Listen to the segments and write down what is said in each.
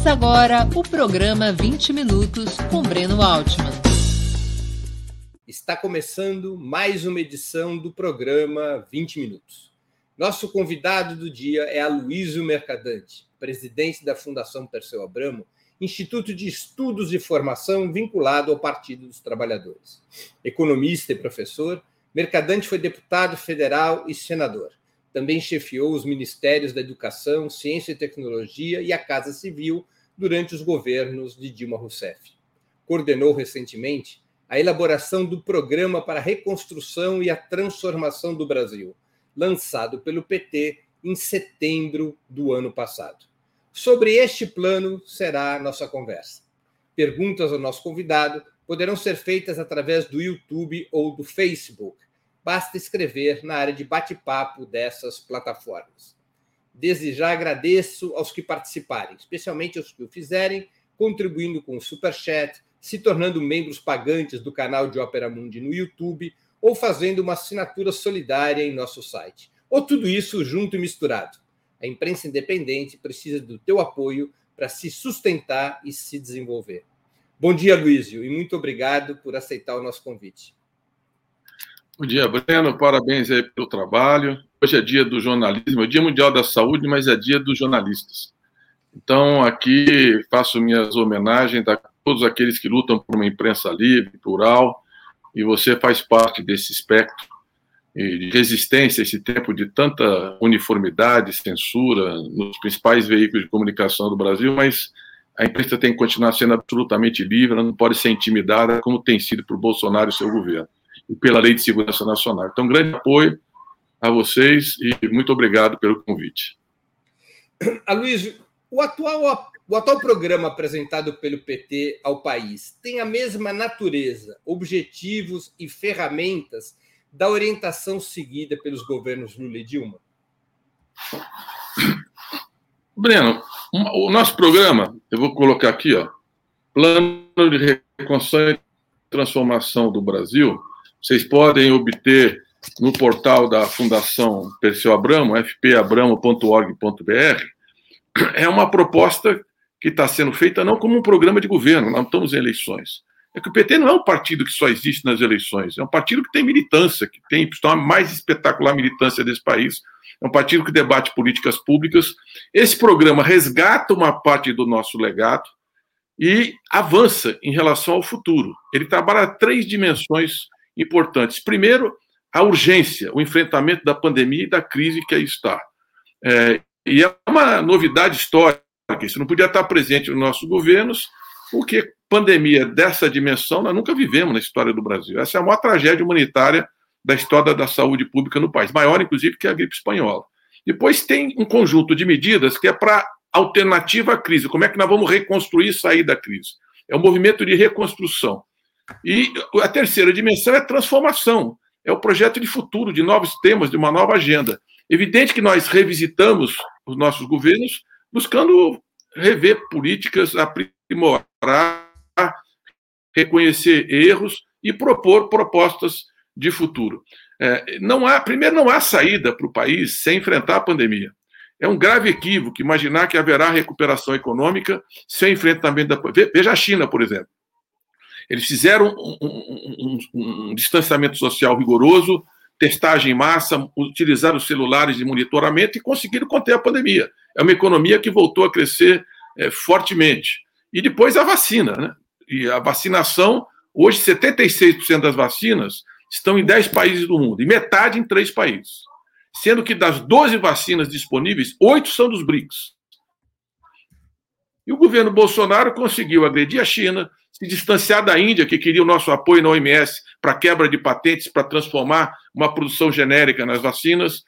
Começa agora o programa 20 Minutos com Breno Altman. Está começando mais uma edição do programa 20 Minutos. Nosso convidado do dia é Aloysio Mercadante, presidente da Fundação Perseu Abramo, instituto de estudos e formação vinculado ao Partido dos Trabalhadores. Economista e professor, Mercadante foi deputado federal e senador. Também chefiou os Ministérios da Educação, Ciência e Tecnologia e a Casa Civil durante os governos de Dilma Rousseff. Coordenou recentemente a elaboração do Programa para a Reconstrução e a Transformação do Brasil, lançado pelo PT em setembro do ano passado. Sobre este plano será a nossa conversa. Perguntas ao nosso convidado poderão ser feitas através do YouTube ou do Facebook basta escrever na área de bate-papo dessas plataformas. Desde já agradeço aos que participarem, especialmente aos que o fizerem, contribuindo com o Super Chat, se tornando membros pagantes do canal de Ópera Mundi no YouTube ou fazendo uma assinatura solidária em nosso site. Ou tudo isso junto e misturado. A imprensa independente precisa do teu apoio para se sustentar e se desenvolver. Bom dia, Luísio, e muito obrigado por aceitar o nosso convite. Bom dia, Breno. Parabéns aí pelo trabalho. Hoje é dia do jornalismo, é dia mundial da saúde, mas é dia dos jornalistas. Então, aqui faço minhas homenagens a todos aqueles que lutam por uma imprensa livre, plural, e você faz parte desse espectro de resistência a esse tempo de tanta uniformidade, censura nos principais veículos de comunicação do Brasil, mas a imprensa tem que continuar sendo absolutamente livre, ela não pode ser intimidada como tem sido por Bolsonaro e seu governo e pela Lei de Segurança Nacional. Então, grande apoio a vocês e muito obrigado pelo convite. Aloysio, o atual, o atual programa apresentado pelo PT ao país tem a mesma natureza, objetivos e ferramentas da orientação seguida pelos governos Lula e Dilma? Breno, o nosso programa, eu vou colocar aqui, ó, Plano de Reconstrução e Transformação do Brasil, vocês podem obter no portal da Fundação Perseu Abramo, fpabramo.org.br, é uma proposta que está sendo feita não como um programa de governo, nós estamos em eleições. É que o PT não é um partido que só existe nas eleições, é um partido que tem militância, que tem a mais espetacular militância desse país, é um partido que debate políticas públicas. Esse programa resgata uma parte do nosso legado e avança em relação ao futuro. Ele trabalha três dimensões importantes. Primeiro, a urgência, o enfrentamento da pandemia e da crise que aí está. É, e é uma novidade histórica, isso não podia estar presente nos nossos governos, porque pandemia dessa dimensão nós nunca vivemos na história do Brasil. Essa é a maior tragédia humanitária da história da saúde pública no país, maior, inclusive, que a gripe espanhola. Depois tem um conjunto de medidas que é para alternativa à crise. Como é que nós vamos reconstruir e sair da crise? É um movimento de reconstrução. E a terceira dimensão é transformação, é o projeto de futuro, de novos temas, de uma nova agenda. Evidente que nós revisitamos os nossos governos buscando rever políticas, aprimorar, reconhecer erros e propor propostas de futuro. É, não há, primeiro, não há saída para o país sem enfrentar a pandemia. É um grave equívoco imaginar que haverá recuperação econômica sem enfrentamento da. Veja a China, por exemplo. Eles fizeram um, um, um, um distanciamento social rigoroso, testagem em massa, utilizaram os celulares de monitoramento e conseguiram conter a pandemia. É uma economia que voltou a crescer é, fortemente. E depois a vacina, né? E a vacinação, hoje 76% das vacinas estão em 10 países do mundo, e metade em 3 países. Sendo que das 12 vacinas disponíveis, 8 são dos BRICS. E o governo Bolsonaro conseguiu agredir a China, se distanciar da Índia, que queria o nosso apoio na OMS para quebra de patentes, para transformar uma produção genérica nas vacinas,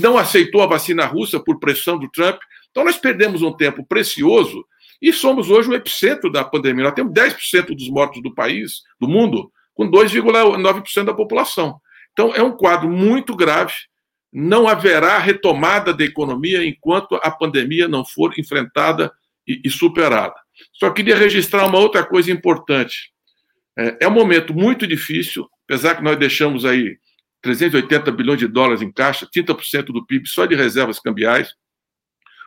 não aceitou a vacina russa por pressão do Trump. Então, nós perdemos um tempo precioso e somos hoje o epicentro da pandemia. Nós temos 10% dos mortos do país, do mundo, com 2,9% da população. Então, é um quadro muito grave. Não haverá retomada da economia enquanto a pandemia não for enfrentada e, e superada. Só queria registrar uma outra coisa importante. É, é um momento muito difícil, apesar que nós deixamos aí 380 bilhões de dólares em caixa, 30% do PIB só de reservas cambiais.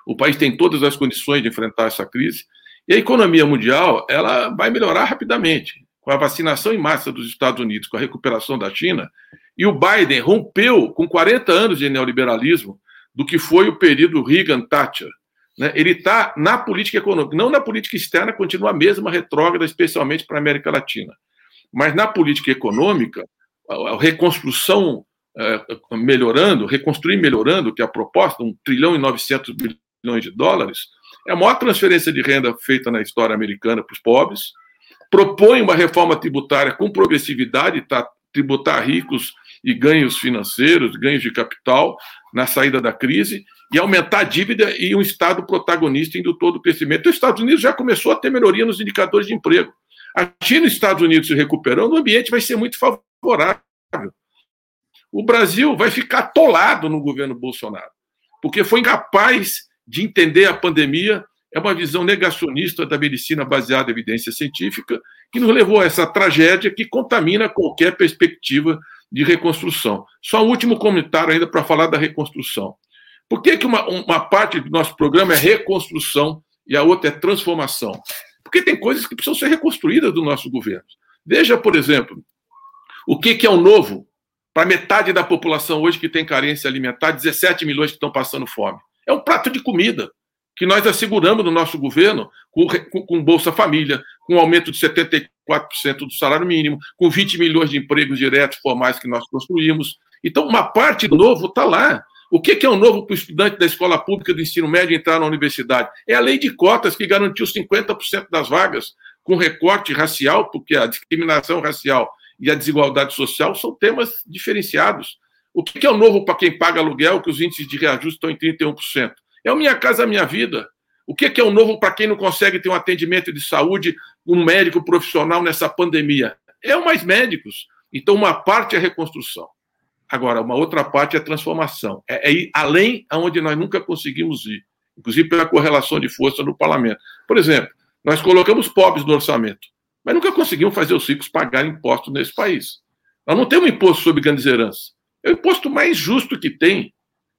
O país tem todas as condições de enfrentar essa crise. E a economia mundial ela vai melhorar rapidamente com a vacinação em massa dos Estados Unidos, com a recuperação da China. E o Biden rompeu com 40 anos de neoliberalismo do que foi o período Reagan-Thatcher. Né? Ele está na política econômica, não na política externa, continua a mesma retrógrada, especialmente para a América Latina. Mas na política econômica, a reconstrução é, melhorando, reconstruir melhorando, que é a proposta, 1 trilhão e 900 bilhões de dólares, é a maior transferência de renda feita na história americana para os pobres, propõe uma reforma tributária com progressividade, tá, tributar ricos e ganhos financeiros, ganhos de capital na saída da crise, e aumentar a dívida e um Estado protagonista indutor do crescimento. Os Estados Unidos já começou a ter melhoria nos indicadores de emprego. A China e os Estados Unidos se recuperando, o ambiente vai ser muito favorável. O Brasil vai ficar atolado no governo Bolsonaro, porque foi incapaz de entender a pandemia. É uma visão negacionista da medicina baseada em evidência científica que nos levou a essa tragédia que contamina qualquer perspectiva de reconstrução. Só um último comentário ainda para falar da reconstrução. Por que, que uma, uma parte do nosso programa é reconstrução e a outra é transformação? Porque tem coisas que precisam ser reconstruídas do nosso governo. Veja, por exemplo, o que, que é o novo para metade da população hoje que tem carência alimentar, 17 milhões que estão passando fome. É um prato de comida que nós asseguramos no nosso governo com, com, com Bolsa Família, com aumento de 74% do salário mínimo, com 20 milhões de empregos diretos formais que nós construímos. Então, uma parte do novo está lá. O que é o novo para o estudante da escola pública do ensino médio entrar na universidade? É a lei de cotas que garantiu 50% das vagas com recorte racial, porque a discriminação racial e a desigualdade social são temas diferenciados. O que é o novo para quem paga aluguel, que os índices de reajuste estão em 31%? É o Minha Casa Minha Vida. O que é o novo para quem não consegue ter um atendimento de saúde, um médico profissional nessa pandemia? É o mais médicos. Então, uma parte é reconstrução. Agora, uma outra parte é transformação. É, é ir além aonde nós nunca conseguimos ir, inclusive pela correlação de força no parlamento. Por exemplo, nós colocamos pobres no orçamento, mas nunca conseguimos fazer os ricos pagarem imposto nesse país. Nós não temos imposto sobre grandes heranças. É o imposto mais justo que tem,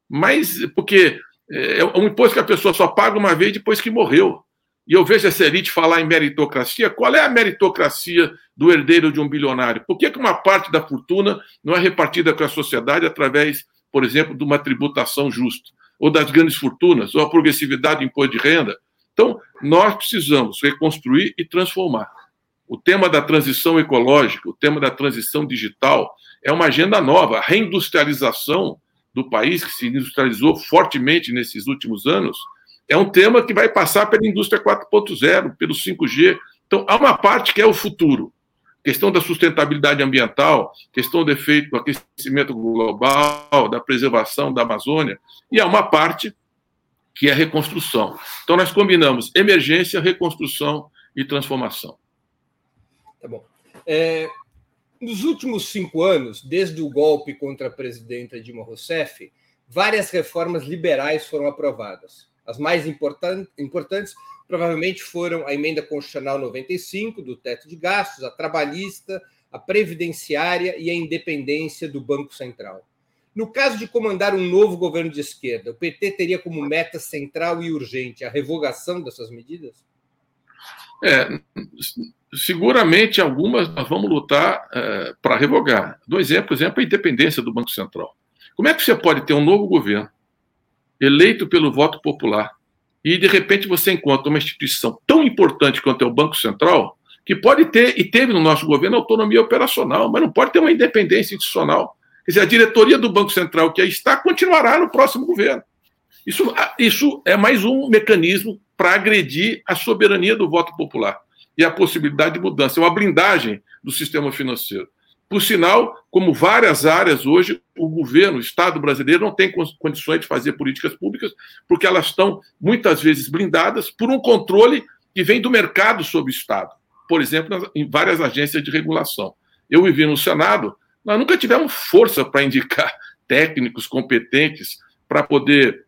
mas porque é, é um imposto que a pessoa só paga uma vez depois que morreu. E eu vejo essa elite falar em meritocracia. Qual é a meritocracia do herdeiro de um bilionário? Por que, que uma parte da fortuna não é repartida com a sociedade através, por exemplo, de uma tributação justa? Ou das grandes fortunas, ou a progressividade do imposto de renda? Então, nós precisamos reconstruir e transformar. O tema da transição ecológica, o tema da transição digital, é uma agenda nova. A reindustrialização do país, que se industrializou fortemente nesses últimos anos, é um tema que vai passar pela indústria 4.0, pelo 5G. Então, há uma parte que é o futuro. Questão da sustentabilidade ambiental, questão do efeito do aquecimento global, da preservação da Amazônia, e há uma parte que é reconstrução. Então, nós combinamos emergência, reconstrução e transformação. Tá bom. É, nos últimos cinco anos, desde o golpe contra a presidenta Dilma Rousseff, várias reformas liberais foram aprovadas. As mais importantes provavelmente foram a emenda constitucional 95 do teto de gastos, a trabalhista, a previdenciária e a independência do Banco Central. No caso de comandar um novo governo de esquerda, o PT teria como meta central e urgente a revogação dessas medidas? É, seguramente algumas nós vamos lutar é, para revogar. Dou exemplo, por exemplo, a independência do Banco Central. Como é que você pode ter um novo governo eleito pelo voto popular, e de repente você encontra uma instituição tão importante quanto é o Banco Central, que pode ter, e teve no nosso governo, autonomia operacional, mas não pode ter uma independência institucional. Quer dizer, a diretoria do Banco Central que aí está continuará no próximo governo. Isso, isso é mais um mecanismo para agredir a soberania do voto popular e a possibilidade de mudança. É uma blindagem do sistema financeiro. Por sinal, como várias áreas hoje, o governo, o Estado brasileiro não tem condições de fazer políticas públicas, porque elas estão muitas vezes blindadas por um controle que vem do mercado sobre o Estado. Por exemplo, em várias agências de regulação. Eu vivi no Senado, nós nunca tivemos força para indicar técnicos competentes para poder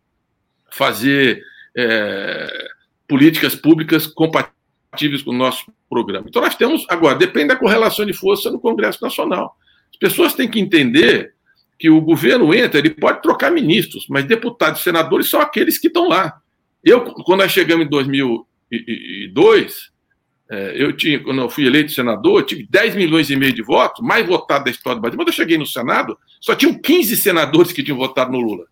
fazer é, políticas públicas compatíveis compatíveis com o nosso programa. Então, nós temos, agora, depende da correlação de força no Congresso Nacional. As pessoas têm que entender que o governo entra, ele pode trocar ministros, mas deputados e senadores são aqueles que estão lá. Eu, quando nós chegamos em 2002, é, eu tinha, quando eu fui eleito senador, tive 10 milhões e meio de votos, mais votado da história do Brasil. Quando eu cheguei no Senado, só tinham 15 senadores que tinham votado no Lula.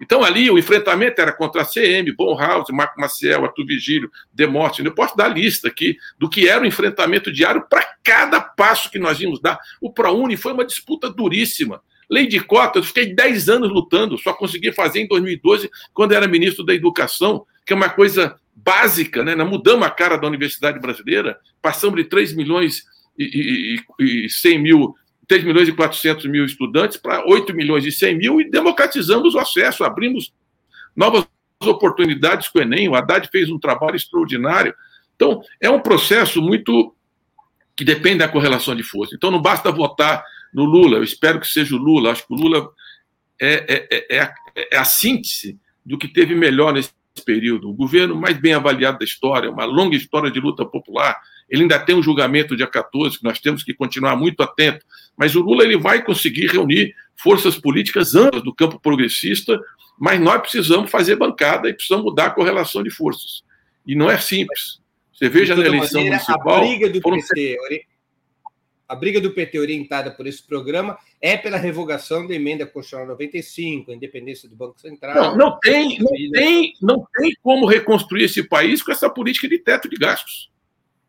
Então, ali, o enfrentamento era contra a CM, Bonhouse, Marco Maciel, Arthur Vigílio, Demóstenes. Eu posso dar lista aqui do que era o enfrentamento diário para cada passo que nós íamos dar. O ProUni foi uma disputa duríssima. Lei de cotas, fiquei 10 anos lutando, só consegui fazer em 2012, quando era ministro da Educação, que é uma coisa básica, né? Nós mudamos a cara da universidade brasileira, passamos de 3 milhões e, e, e 100 mil 3 milhões e 400 mil estudantes para 8 milhões e 100 mil e democratizamos o acesso, abrimos novas oportunidades com o Enem. O Haddad fez um trabalho extraordinário. Então, é um processo muito que depende da correlação de força. Então, não basta votar no Lula, eu espero que seja o Lula, acho que o Lula é, é, é, a, é a síntese do que teve melhor nesse período. O governo mais bem avaliado da história, uma longa história de luta popular, ele ainda tem um julgamento dia 14, que nós temos que continuar muito atento. Mas o Lula ele vai conseguir reunir forças políticas amplas do campo progressista, mas nós precisamos fazer bancada e precisamos mudar a correlação de forças. E não é simples. Você veja na eleição maneira, municipal. A briga do PT, a briga do PT orientada por esse programa é pela revogação da emenda constitucional 95, a independência do Banco Central. Não, não tem, não tem, não tem como reconstruir esse país com essa política de teto de gastos.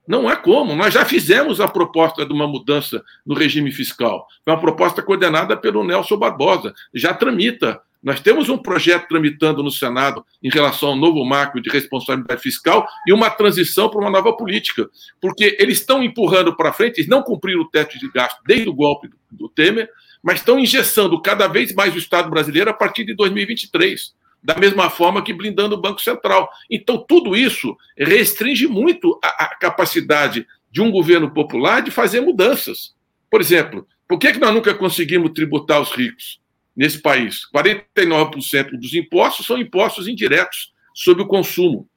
Não há como. Nós já fizemos a proposta de uma mudança no regime fiscal. Foi uma proposta coordenada pelo Nelson Barbosa. Já tramita. Nós temos um projeto tramitando no Senado em relação ao novo marco de responsabilidade fiscal e uma transição para uma nova política. Porque eles estão empurrando para frente, eles não cumpriram o teto de gasto desde o golpe do Temer, mas estão engessando cada vez mais o Estado brasileiro a partir de 2023 da mesma forma que blindando o Banco Central. Então, tudo isso restringe muito a, a capacidade de um governo popular de fazer mudanças. Por exemplo, por que, que nós nunca conseguimos tributar os ricos nesse país? 49% dos impostos são impostos indiretos sobre o consumo,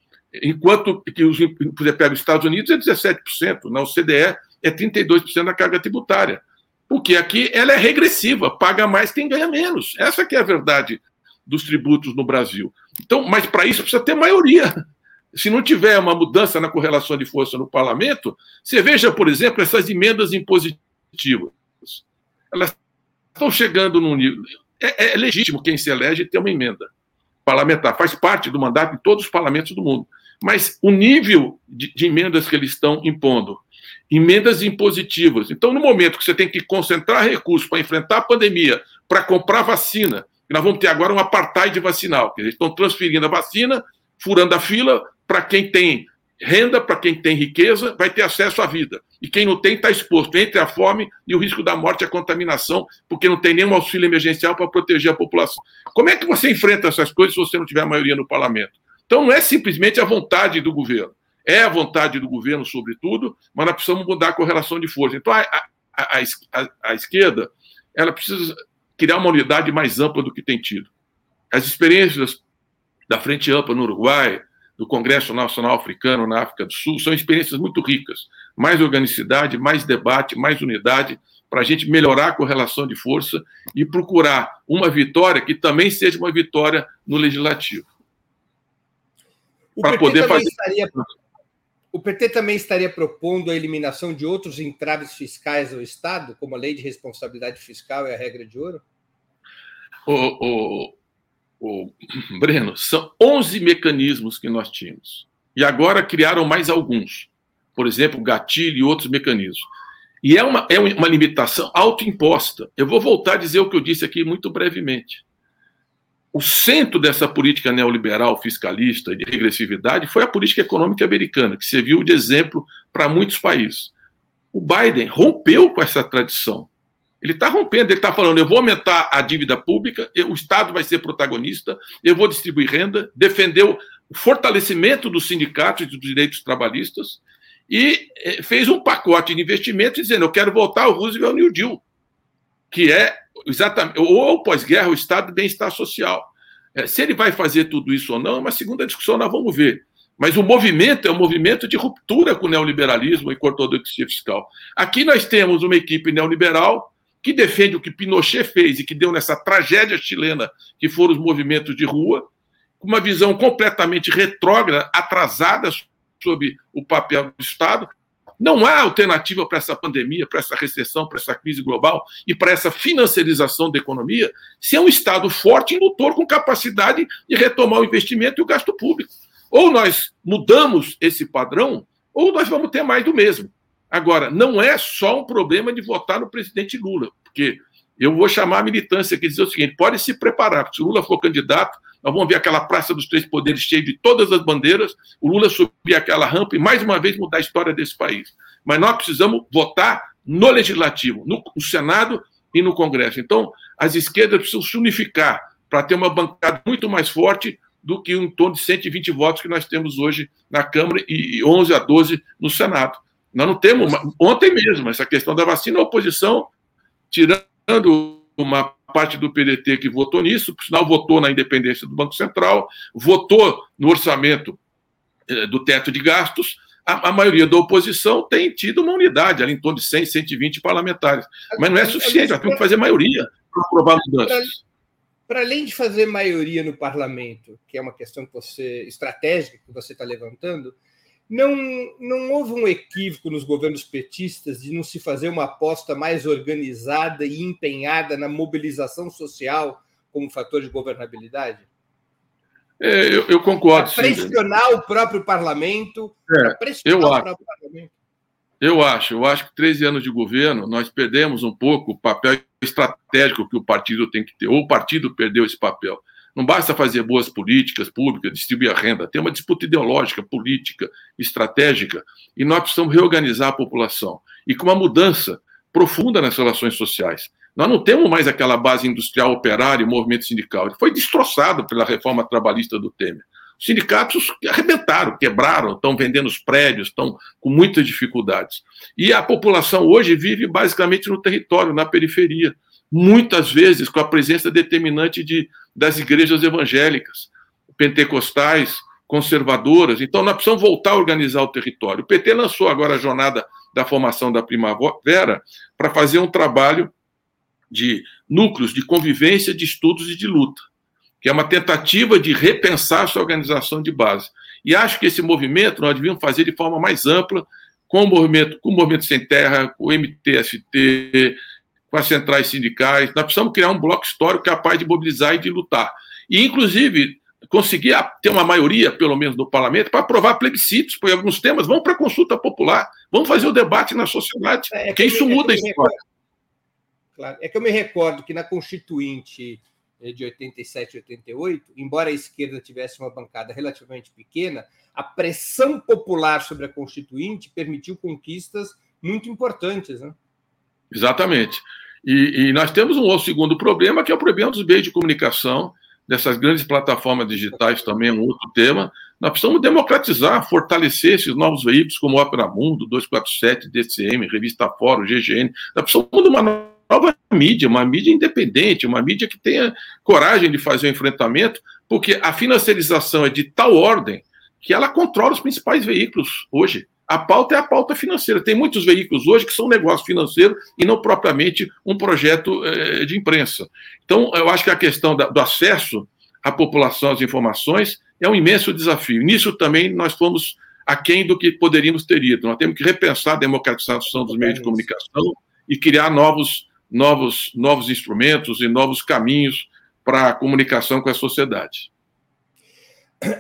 enquanto que os, por exemplo, os Estados Unidos é 17%, na OCDE é 32% da carga tributária. Porque aqui ela é regressiva, paga mais quem ganha menos. Essa que é a verdade dos tributos no Brasil. Então, mas para isso precisa ter maioria. Se não tiver uma mudança na correlação de força no parlamento, você veja, por exemplo, essas emendas impositivas. Elas estão chegando num nível. É, é legítimo quem se elege ter uma emenda parlamentar, faz parte do mandato de todos os parlamentos do mundo. Mas o nível de, de emendas que eles estão impondo, emendas impositivas. Então, no momento que você tem que concentrar recursos para enfrentar a pandemia, para comprar vacina, nós vamos ter agora um apartheid vacinal, que eles estão transferindo a vacina, furando a fila para quem tem renda, para quem tem riqueza, vai ter acesso à vida. E quem não tem está exposto entre a fome e o risco da morte e a contaminação, porque não tem nenhum auxílio emergencial para proteger a população. Como é que você enfrenta essas coisas se você não tiver maioria no parlamento? Então não é simplesmente a vontade do governo. É a vontade do governo, sobretudo, mas nós precisamos mudar a correlação de força. Então a, a, a, a esquerda ela precisa criar uma unidade mais ampla do que tem tido. As experiências da Frente Ampla no Uruguai, do Congresso Nacional Africano na África do Sul, são experiências muito ricas. Mais organicidade, mais debate, mais unidade, para a gente melhorar a correlação de força e procurar uma vitória que também seja uma vitória no legislativo. Para poder fazer. Estaria, o PT também estaria propondo a eliminação de outros entraves fiscais ao Estado, como a lei de responsabilidade fiscal e a regra de ouro? O, o, o, Breno, são 11 mecanismos que nós tínhamos. E agora criaram mais alguns. Por exemplo, gatilho e outros mecanismos. E é uma, é uma limitação autoimposta. Eu vou voltar a dizer o que eu disse aqui muito brevemente o centro dessa política neoliberal fiscalista e de regressividade foi a política econômica americana, que serviu de exemplo para muitos países. O Biden rompeu com essa tradição. Ele está rompendo, ele está falando: eu vou aumentar a dívida pública, o Estado vai ser protagonista, eu vou distribuir renda, defendeu o fortalecimento dos sindicatos e dos direitos trabalhistas e eh, fez um pacote de investimentos dizendo: eu quero voltar ao Roosevelt New Deal, que é exatamente, ou pós-guerra, o Estado de bem-estar social. É, se ele vai fazer tudo isso ou não, é uma segunda discussão, nós vamos ver. Mas o movimento é um movimento de ruptura com o neoliberalismo e com a ortodoxia fiscal. Aqui nós temos uma equipe neoliberal que defende o que Pinochet fez e que deu nessa tragédia chilena, que foram os movimentos de rua, uma visão completamente retrógrada, atrasada sobre o papel do Estado. Não há alternativa para essa pandemia, para essa recessão, para essa crise global e para essa financiarização da economia se é um Estado forte e indutor com capacidade de retomar o investimento e o gasto público. Ou nós mudamos esse padrão, ou nós vamos ter mais do mesmo. Agora, não é só um problema de votar no presidente Lula, porque eu vou chamar a militância aqui e dizer o seguinte: pode se preparar, se Lula for candidato, nós vamos ver aquela Praça dos Três Poderes cheia de todas as bandeiras, o Lula subir aquela rampa e mais uma vez mudar a história desse país. Mas nós precisamos votar no Legislativo, no, Senado e no Congresso. Então, as esquerdas precisam se unificar para ter uma bancada muito mais forte do que em torno de 120 votos que nós temos hoje na Câmara e 11 a 12 no Senado. Nós não temos. Ontem mesmo, essa questão da vacina, a oposição, tirando uma parte do PDT que votou nisso, por sinal, votou na independência do Banco Central, votou no orçamento eh, do teto de gastos. A, a, maioria da oposição tem tido uma unidade, ali em torno de 100, 120 parlamentares. Mas não é suficiente, nós temos que fazer maioria para aprovar mudanças. Para além de fazer maioria no parlamento, que é uma questão que você, estratégica que você está levantando, não, não houve um equívoco nos governos petistas de não se fazer uma aposta mais organizada e empenhada na mobilização social como fator de governabilidade? É, eu, eu, concordo. Para pressionar sim. o próprio parlamento. É, pressionar eu o acho. próprio parlamento. Eu acho, eu acho que 13 anos de governo, nós perdemos um pouco o papel estratégico que o partido tem que ter, ou o partido perdeu esse papel. Não basta fazer boas políticas públicas, distribuir a renda, tem uma disputa ideológica, política, estratégica, e nós precisamos reorganizar a população. E com uma mudança profunda nas relações sociais. Nós não temos mais aquela base industrial operária movimento sindical. Ele foi destroçado pela reforma trabalhista do Temer. Os sindicatos arrebentaram, quebraram, estão vendendo os prédios, estão com muitas dificuldades. E a população hoje vive basicamente no território, na periferia muitas vezes com a presença determinante de, das igrejas evangélicas, pentecostais, conservadoras. Então, nós precisamos voltar a organizar o território. O PT lançou agora a jornada da formação da primavera para fazer um trabalho de núcleos de convivência, de estudos e de luta, que é uma tentativa de repensar sua organização de base. E acho que esse movimento nós devíamos fazer de forma mais ampla, com o movimento, com o movimento sem terra, com o MTST, com as centrais sindicais. Nós precisamos criar um bloco histórico capaz de mobilizar e de lutar. E, inclusive, conseguir ter uma maioria, pelo menos, no parlamento, para aprovar plebiscitos por alguns temas. Vamos para a consulta popular, vamos fazer o debate na sociedade, é, é que, isso me, muda é a história. Claro. É que eu me recordo que na Constituinte de 87 e 88, embora a esquerda tivesse uma bancada relativamente pequena, a pressão popular sobre a Constituinte permitiu conquistas muito importantes. Né? Exatamente. E, e, nós temos um outro segundo problema, que é o problema dos meios de comunicação, dessas grandes plataformas digitais também é um outro tema. Nós precisamos democratizar, fortalecer esses novos veículos como Opera Mundo, 247, DCM, Revista Fórum, GGN. Nós precisamos de uma nova mídia, uma mídia independente, uma mídia que tenha coragem de fazer o enfrentamento, porque a financiarização é de tal ordem que ela controla os principais veículos hoje. A pauta é a pauta financeira. Tem muitos veículos hoje que são negócio financeiro e não propriamente um projeto é, de imprensa. Então, eu acho que a questão da, do acesso à população às informações é um imenso desafio. Nisso também nós fomos aquém do que poderíamos ter ido. Nós temos que repensar a democratização dos meios de comunicação e criar novos, novos, novos instrumentos e novos caminhos para a comunicação com a sociedade.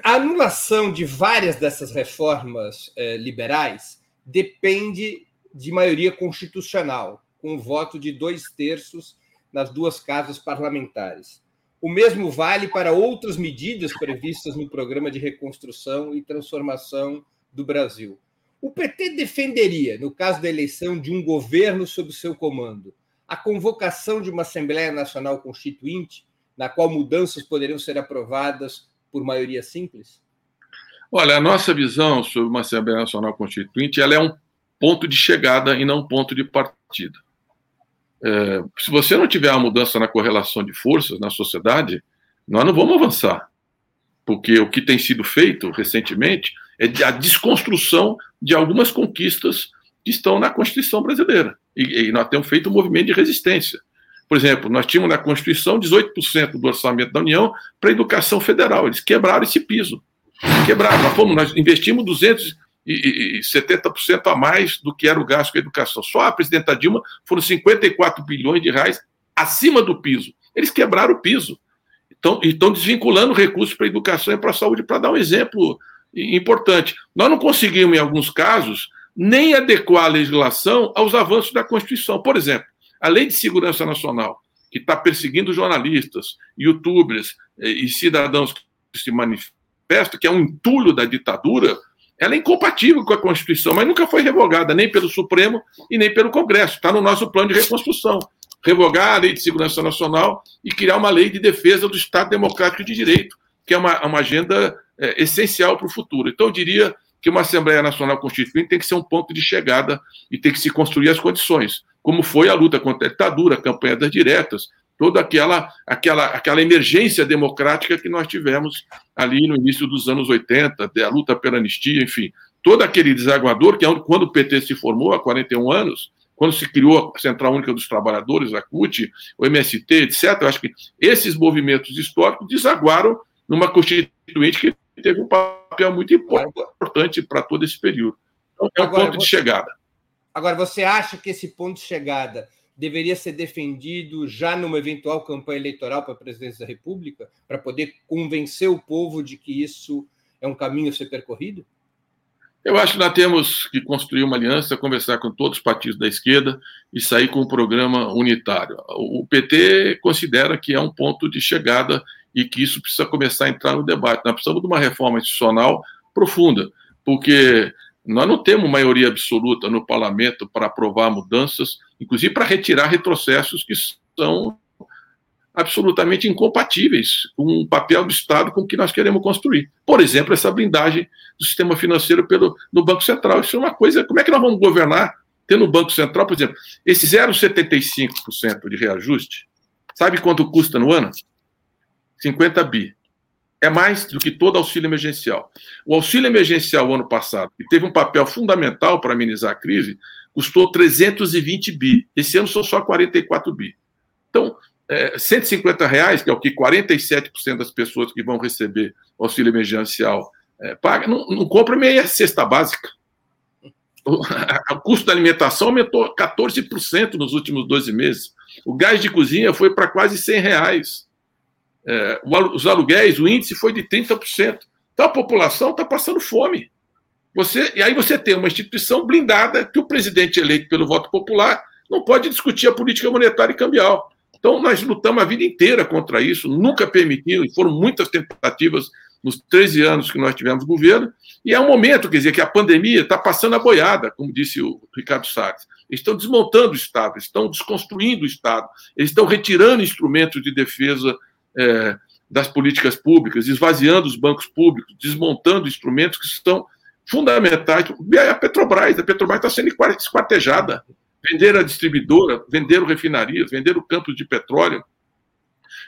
A anulação de várias dessas reformas eh, liberais depende de maioria constitucional, com o voto de dois terços nas duas casas parlamentares. O mesmo vale para outras medidas previstas no programa de reconstrução e transformação do Brasil. O PT defenderia, no caso da eleição de um governo sob seu comando, a convocação de uma Assembleia Nacional Constituinte, na qual mudanças poderiam ser aprovadas por maioria simples? Olha, a nossa visão sobre uma Assembleia Nacional Constituinte ela é um ponto de chegada e não um ponto de partida. É, se você não tiver uma mudança na correlação de forças na sociedade, nós não vamos avançar. Porque o que tem sido feito recentemente é a desconstrução de algumas conquistas que estão na Constituição brasileira. E, e nós temos feito um movimento de resistência. Por exemplo, nós tínhamos na Constituição 18% do orçamento da União para a educação federal. Eles quebraram esse piso. Quebraram. Nós, fomos, nós investimos 270% a mais do que era o gasto com a educação. Só a presidenta Dilma foram 54 bilhões de reais acima do piso. Eles quebraram o piso. Então, estão desvinculando recursos para a educação e para a saúde, para dar um exemplo importante. Nós não conseguimos, em alguns casos, nem adequar a legislação aos avanços da Constituição. Por exemplo, a Lei de Segurança Nacional, que está perseguindo jornalistas, youtubers eh, e cidadãos que se manifestam, que é um entulho da ditadura, ela é incompatível com a Constituição, mas nunca foi revogada nem pelo Supremo e nem pelo Congresso. Está no nosso plano de reconstrução. Revogar a Lei de Segurança Nacional e criar uma lei de defesa do Estado Democrático de Direito, que é uma, uma agenda é, essencial para o futuro. Então, eu diria que uma Assembleia Nacional Constituinte tem que ser um ponto de chegada e tem que se construir as condições, como foi a luta contra a ditadura, a campanha das diretas, toda aquela, aquela, aquela emergência democrática que nós tivemos ali no início dos anos 80, a luta pela anistia, enfim, todo aquele desaguador que é quando o PT se formou há 41 anos, quando se criou a Central Única dos Trabalhadores, a CUT, o MST, etc., eu acho que esses movimentos históricos desaguaram numa constituinte que teve um papel muito importante para todo esse período. Então, é um agora, ponto de chegada. Agora, você acha que esse ponto de chegada deveria ser defendido já numa eventual campanha eleitoral para a presidência da República, para poder convencer o povo de que isso é um caminho a ser percorrido? Eu acho que nós temos que construir uma aliança, conversar com todos os partidos da esquerda e sair com um programa unitário. O PT considera que é um ponto de chegada e que isso precisa começar a entrar no debate. Nós precisamos de uma reforma institucional profunda, porque nós não temos maioria absoluta no parlamento para aprovar mudanças, inclusive para retirar retrocessos que são absolutamente incompatíveis com o papel do Estado com que nós queremos construir. Por exemplo, essa blindagem do sistema financeiro pelo, no Banco Central. Isso é uma coisa. Como é que nós vamos governar tendo o Banco Central, por exemplo, esse 0,75% de reajuste, sabe quanto custa no ano? 50 bi. É mais do que todo auxílio emergencial. O auxílio emergencial, ano passado, que teve um papel fundamental para amenizar a crise, custou 320 bi. Esse ano são só 44 bi. Então, é, 150 reais, que é o que 47% das pessoas que vão receber auxílio emergencial é, pagam, não, não compra meia cesta básica. O, o custo da alimentação aumentou 14% nos últimos 12 meses. O gás de cozinha foi para quase 100 reais é, os aluguéis, o índice foi de 30%. Então a população está passando fome. Você, e aí você tem uma instituição blindada que o presidente eleito pelo voto popular não pode discutir a política monetária e cambial. Então nós lutamos a vida inteira contra isso, nunca permitimos, foram muitas tentativas nos 13 anos que nós tivemos governo, e é um momento, quer dizer, que a pandemia está passando a boiada, como disse o Ricardo Salles. Eles estão desmontando o Estado, estão desconstruindo o Estado, eles estão retirando instrumentos de defesa é, das políticas públicas, esvaziando os bancos públicos, desmontando instrumentos que estão fundamentais. A Petrobras, a Petrobras está sendo esquartejada. Venderam a distribuidora, venderam refinarias, venderam campos de petróleo.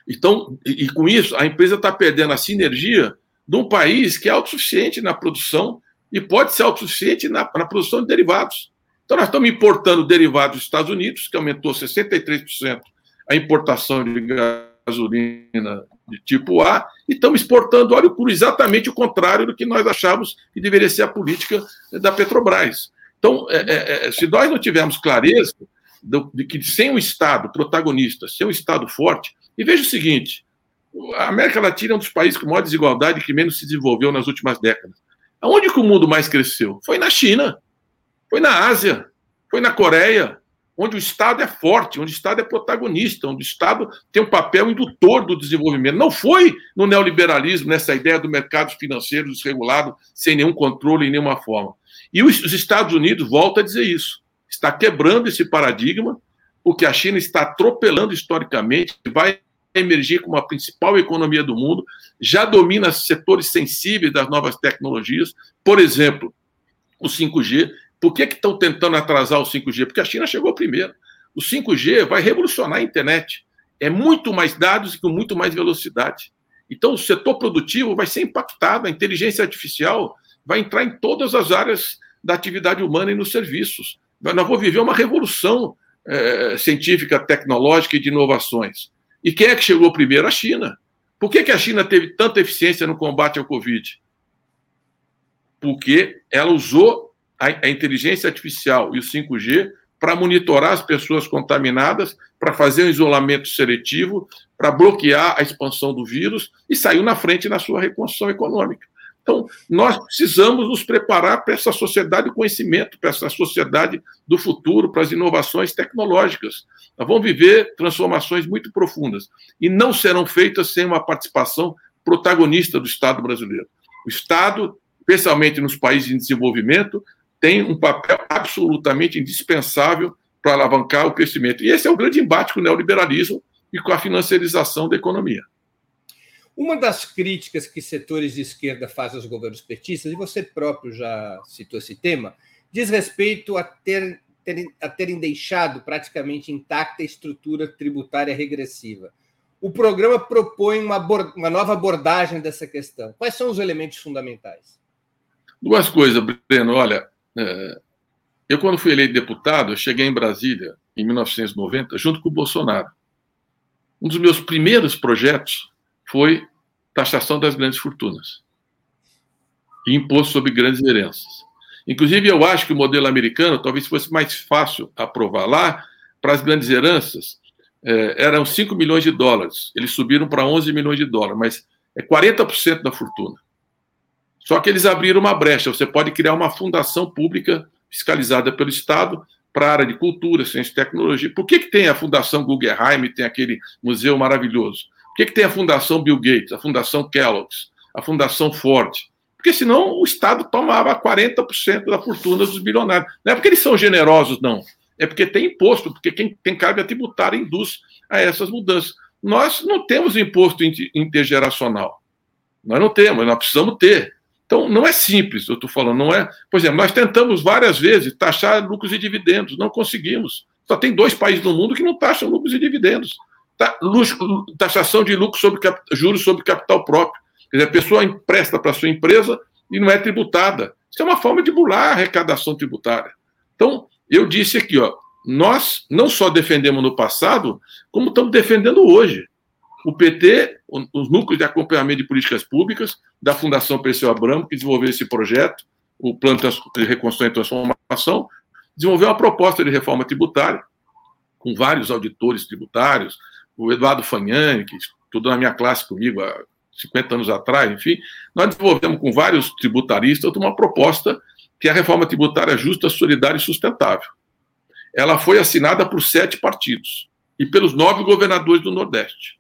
Então, e, e com isso, a empresa está perdendo a sinergia de um país que é autossuficiente na produção e pode ser autossuficiente na, na produção de derivados. Então, nós estamos importando derivados dos Estados Unidos, que aumentou 63% a importação de gás gasolina de tipo A e estamos exportando óleo puro, exatamente o contrário do que nós achávamos que deveria ser a política da Petrobras. Então, é, é, é se nós não tivermos clareza de que sem um Estado protagonista, sem um Estado forte, e veja o seguinte: a América Latina é um dos países com maior desigualdade que menos se desenvolveu nas últimas décadas. Aonde que o mundo mais cresceu? Foi na China, foi na Ásia, foi na Coreia, onde o Estado é forte, onde o Estado é protagonista, onde o Estado tem um papel indutor do desenvolvimento. Não foi no neoliberalismo, nessa ideia do mercado financeiro desregulado, sem nenhum controle em nenhuma forma. E os Estados Unidos, volta a dizer isso, está quebrando esse paradigma, porque a China está atropelando historicamente, vai emergir como a principal economia do mundo, já domina setores sensíveis das novas tecnologias, por exemplo, o 5G, por que estão tentando atrasar o 5G? Porque a China chegou primeiro. O 5G vai revolucionar a internet. É muito mais dados e com muito mais velocidade. Então, o setor produtivo vai ser impactado, a inteligência artificial vai entrar em todas as áreas da atividade humana e nos serviços. Nós vamos viver uma revolução é, científica, tecnológica e de inovações. E quem é que chegou primeiro? A China. Por que, que a China teve tanta eficiência no combate ao Covid? Porque ela usou a, a inteligência artificial e o 5G para monitorar as pessoas contaminadas, para fazer um isolamento seletivo, para bloquear a expansão do vírus e saiu na frente na sua reconstrução econômica. Então, nós precisamos nos preparar para essa sociedade do conhecimento, para essa sociedade do futuro, para as inovações tecnológicas. Nós vamos viver transformações muito profundas e não serão feitas sem uma participação protagonista do Estado brasileiro. O Estado, especialmente nos países em desenvolvimento, tem um papel absolutamente indispensável para alavancar o crescimento. E esse é o grande embate com o neoliberalismo e com a financiarização da economia. Uma das críticas que setores de esquerda fazem aos governos petistas, e você próprio já citou esse tema, diz respeito a, ter, ter, a terem deixado praticamente intacta a estrutura tributária regressiva. O programa propõe uma, uma nova abordagem dessa questão. Quais são os elementos fundamentais? Duas coisas, Breno. Olha, é, eu, quando fui eleito deputado, eu cheguei em Brasília em 1990, junto com o Bolsonaro. Um dos meus primeiros projetos foi taxação das grandes fortunas e imposto sobre grandes heranças. Inclusive, eu acho que o modelo americano talvez fosse mais fácil aprovar. Lá, para as grandes heranças, é, eram 5 milhões de dólares. Eles subiram para 11 milhões de dólares, mas é 40% da fortuna. Só que eles abriram uma brecha. Você pode criar uma fundação pública fiscalizada pelo Estado para a área de cultura, ciência e tecnologia. Por que, que tem a Fundação Guggenheim, tem aquele museu maravilhoso? Por que, que tem a Fundação Bill Gates, a Fundação Kellogg's, a Fundação Ford? Porque senão o Estado tomava 40% da fortuna dos bilionários. Não é porque eles são generosos, não. É porque tem imposto, porque quem tem carga tributária induz a essas mudanças. Nós não temos imposto intergeracional. Nós não temos, nós precisamos ter. Então, não é simples, eu estou falando, não é. Por exemplo, nós tentamos várias vezes taxar lucros e dividendos, não conseguimos. Só tem dois países no mundo que não taxam lucros e dividendos taxação de lucro sobre juros sobre capital próprio. Quer dizer, a pessoa empresta para sua empresa e não é tributada. Isso é uma forma de bular a arrecadação tributária. Então, eu disse aqui, ó, nós não só defendemos no passado, como estamos defendendo hoje. O PT, os núcleos de acompanhamento de políticas públicas, da Fundação Perseu Abramo, que desenvolveu esse projeto, o Plano de Reconstrução e Transformação, desenvolveu uma proposta de reforma tributária, com vários auditores tributários, o Eduardo Fagnani, que estudou na minha classe comigo há 50 anos atrás, enfim, nós desenvolvemos com vários tributaristas uma proposta que é a reforma tributária justa, solidária e sustentável. Ela foi assinada por sete partidos e pelos nove governadores do Nordeste.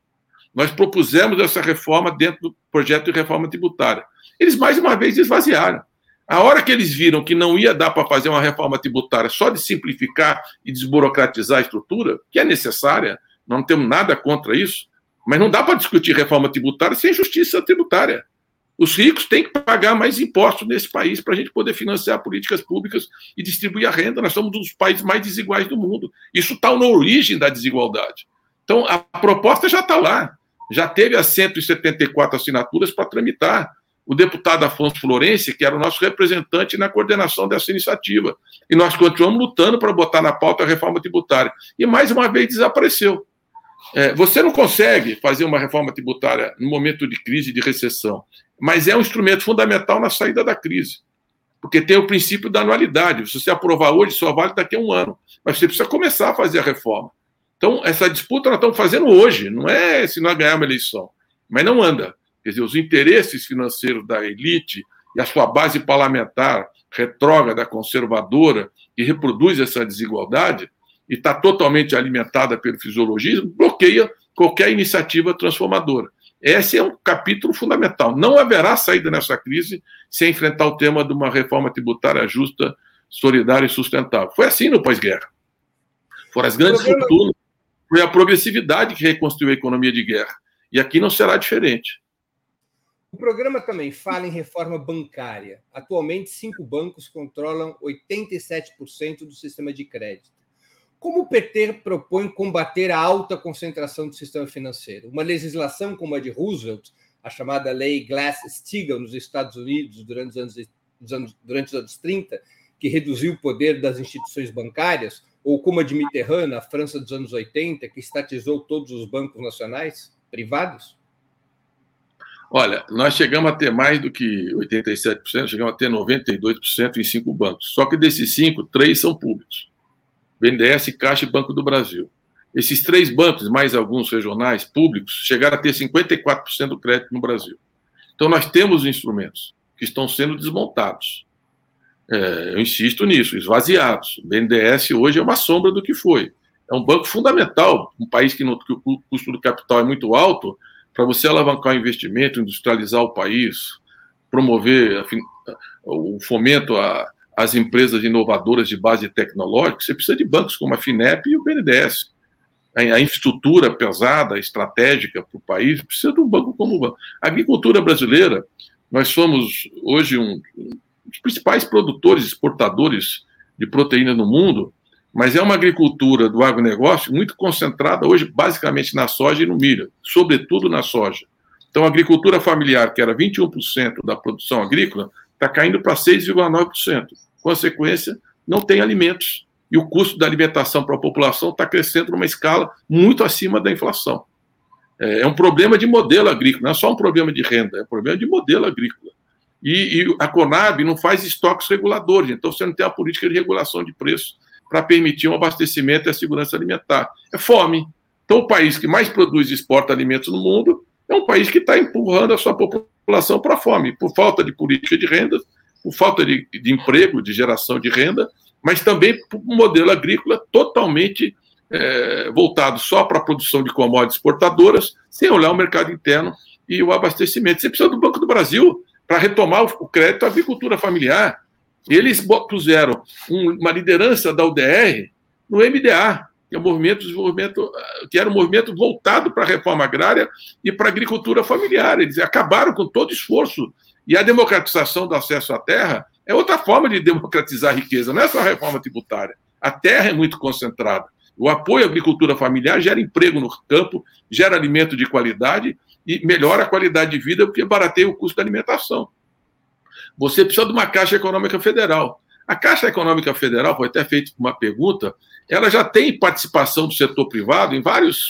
Nós propusemos essa reforma dentro do projeto de reforma tributária. Eles, mais uma vez, esvaziaram. A hora que eles viram que não ia dar para fazer uma reforma tributária só de simplificar e desburocratizar a estrutura, que é necessária, não temos nada contra isso, mas não dá para discutir reforma tributária sem justiça tributária. Os ricos têm que pagar mais impostos nesse país para a gente poder financiar políticas públicas e distribuir a renda. Nós somos um dos países mais desiguais do mundo. Isso está na origem da desigualdade. Então, a proposta já está lá. Já teve as 174 assinaturas para tramitar. O deputado Afonso Florenci, que era o nosso representante na coordenação dessa iniciativa. E nós continuamos lutando para botar na pauta a reforma tributária. E mais uma vez desapareceu. É, você não consegue fazer uma reforma tributária no momento de crise, de recessão, mas é um instrumento fundamental na saída da crise. Porque tem o princípio da anualidade. Se você aprovar hoje, só vale daqui a um ano. Mas você precisa começar a fazer a reforma. Então, essa disputa nós estamos fazendo hoje, não é se nós ganharmos a eleição. Mas não anda. Quer dizer, os interesses financeiros da elite e a sua base parlamentar retrógrada, conservadora, que reproduz essa desigualdade, e está totalmente alimentada pelo fisiologismo, bloqueia qualquer iniciativa transformadora. Esse é um capítulo fundamental. Não haverá saída nessa crise sem enfrentar o tema de uma reforma tributária justa, solidária e sustentável. Foi assim no pós-guerra. Foram as grandes fortunas, foi a progressividade que reconstruiu a economia de guerra. E aqui não será diferente. O programa também fala em reforma bancária. Atualmente, cinco bancos controlam 87% do sistema de crédito. Como o PT propõe combater a alta concentração do sistema financeiro? Uma legislação como a de Roosevelt, a chamada Lei Glass-Steagall nos Estados Unidos durante os, anos, durante os anos 30, que reduziu o poder das instituições bancárias, Ou como a de Mitterrand, na França dos anos 80, que estatizou todos os bancos nacionais privados? Olha, nós chegamos a ter mais do que 87%, chegamos a ter 92% em cinco bancos. Só que desses cinco, três são públicos. BNDES, Caixa e Banco do Brasil. Esses três bancos, mais alguns regionais públicos, chegaram a ter 54% do crédito no Brasil. Então, nós temos instrumentos que estão sendo desmontados. É, eu insisto nisso, esvaziados. O BNDES hoje é uma sombra do que foi. É um banco fundamental, um país que, no, que o custo do capital é muito alto, para você alavancar o investimento, industrializar o país, promover o fomento às empresas inovadoras de base tecnológica, você precisa de bancos como a FINEP e o BNDES. A infraestrutura pesada, estratégica para o país, precisa de um banco como o banco. A agricultura brasileira, nós somos hoje um, um dos principais produtores, exportadores de proteína no mundo, mas é uma agricultura do agronegócio muito concentrada hoje, basicamente, na soja e no milho, sobretudo na soja. Então, a agricultura familiar, que era 21% da produção agrícola, está caindo para 6,9%. Consequência, não tem alimentos. E o custo da alimentação para a população está crescendo numa escala muito acima da inflação. É, é um problema de modelo agrícola, não é só um problema de renda, é um problema de modelo agrícola. E, e a Conab não faz estoques reguladores, então você não tem a política de regulação de preço para permitir um abastecimento e a segurança alimentar. É fome. Então, o país que mais produz e exporta alimentos no mundo é um país que está empurrando a sua população para a fome, por falta de política de renda, por falta de, de emprego, de geração de renda, mas também por um modelo agrícola totalmente é, voltado só para a produção de commodities exportadoras, sem olhar o mercado interno e o abastecimento. Você precisa do Banco do Brasil para retomar o crédito à agricultura familiar. Eles puseram uma liderança da UDR no MDA, que é um movimento, desenvolvimento, que era um movimento voltado para a reforma agrária e para a agricultura familiar. Eles acabaram com todo esforço. E a democratização do acesso à terra é outra forma de democratizar a riqueza, não é só a reforma tributária. A terra é muito concentrada. O apoio à agricultura familiar gera emprego no campo, gera alimento de qualidade e melhora a qualidade de vida porque barateia o custo da alimentação. Você precisa de uma Caixa Econômica Federal. A Caixa Econômica Federal, foi até feita uma pergunta, ela já tem participação do setor privado em vários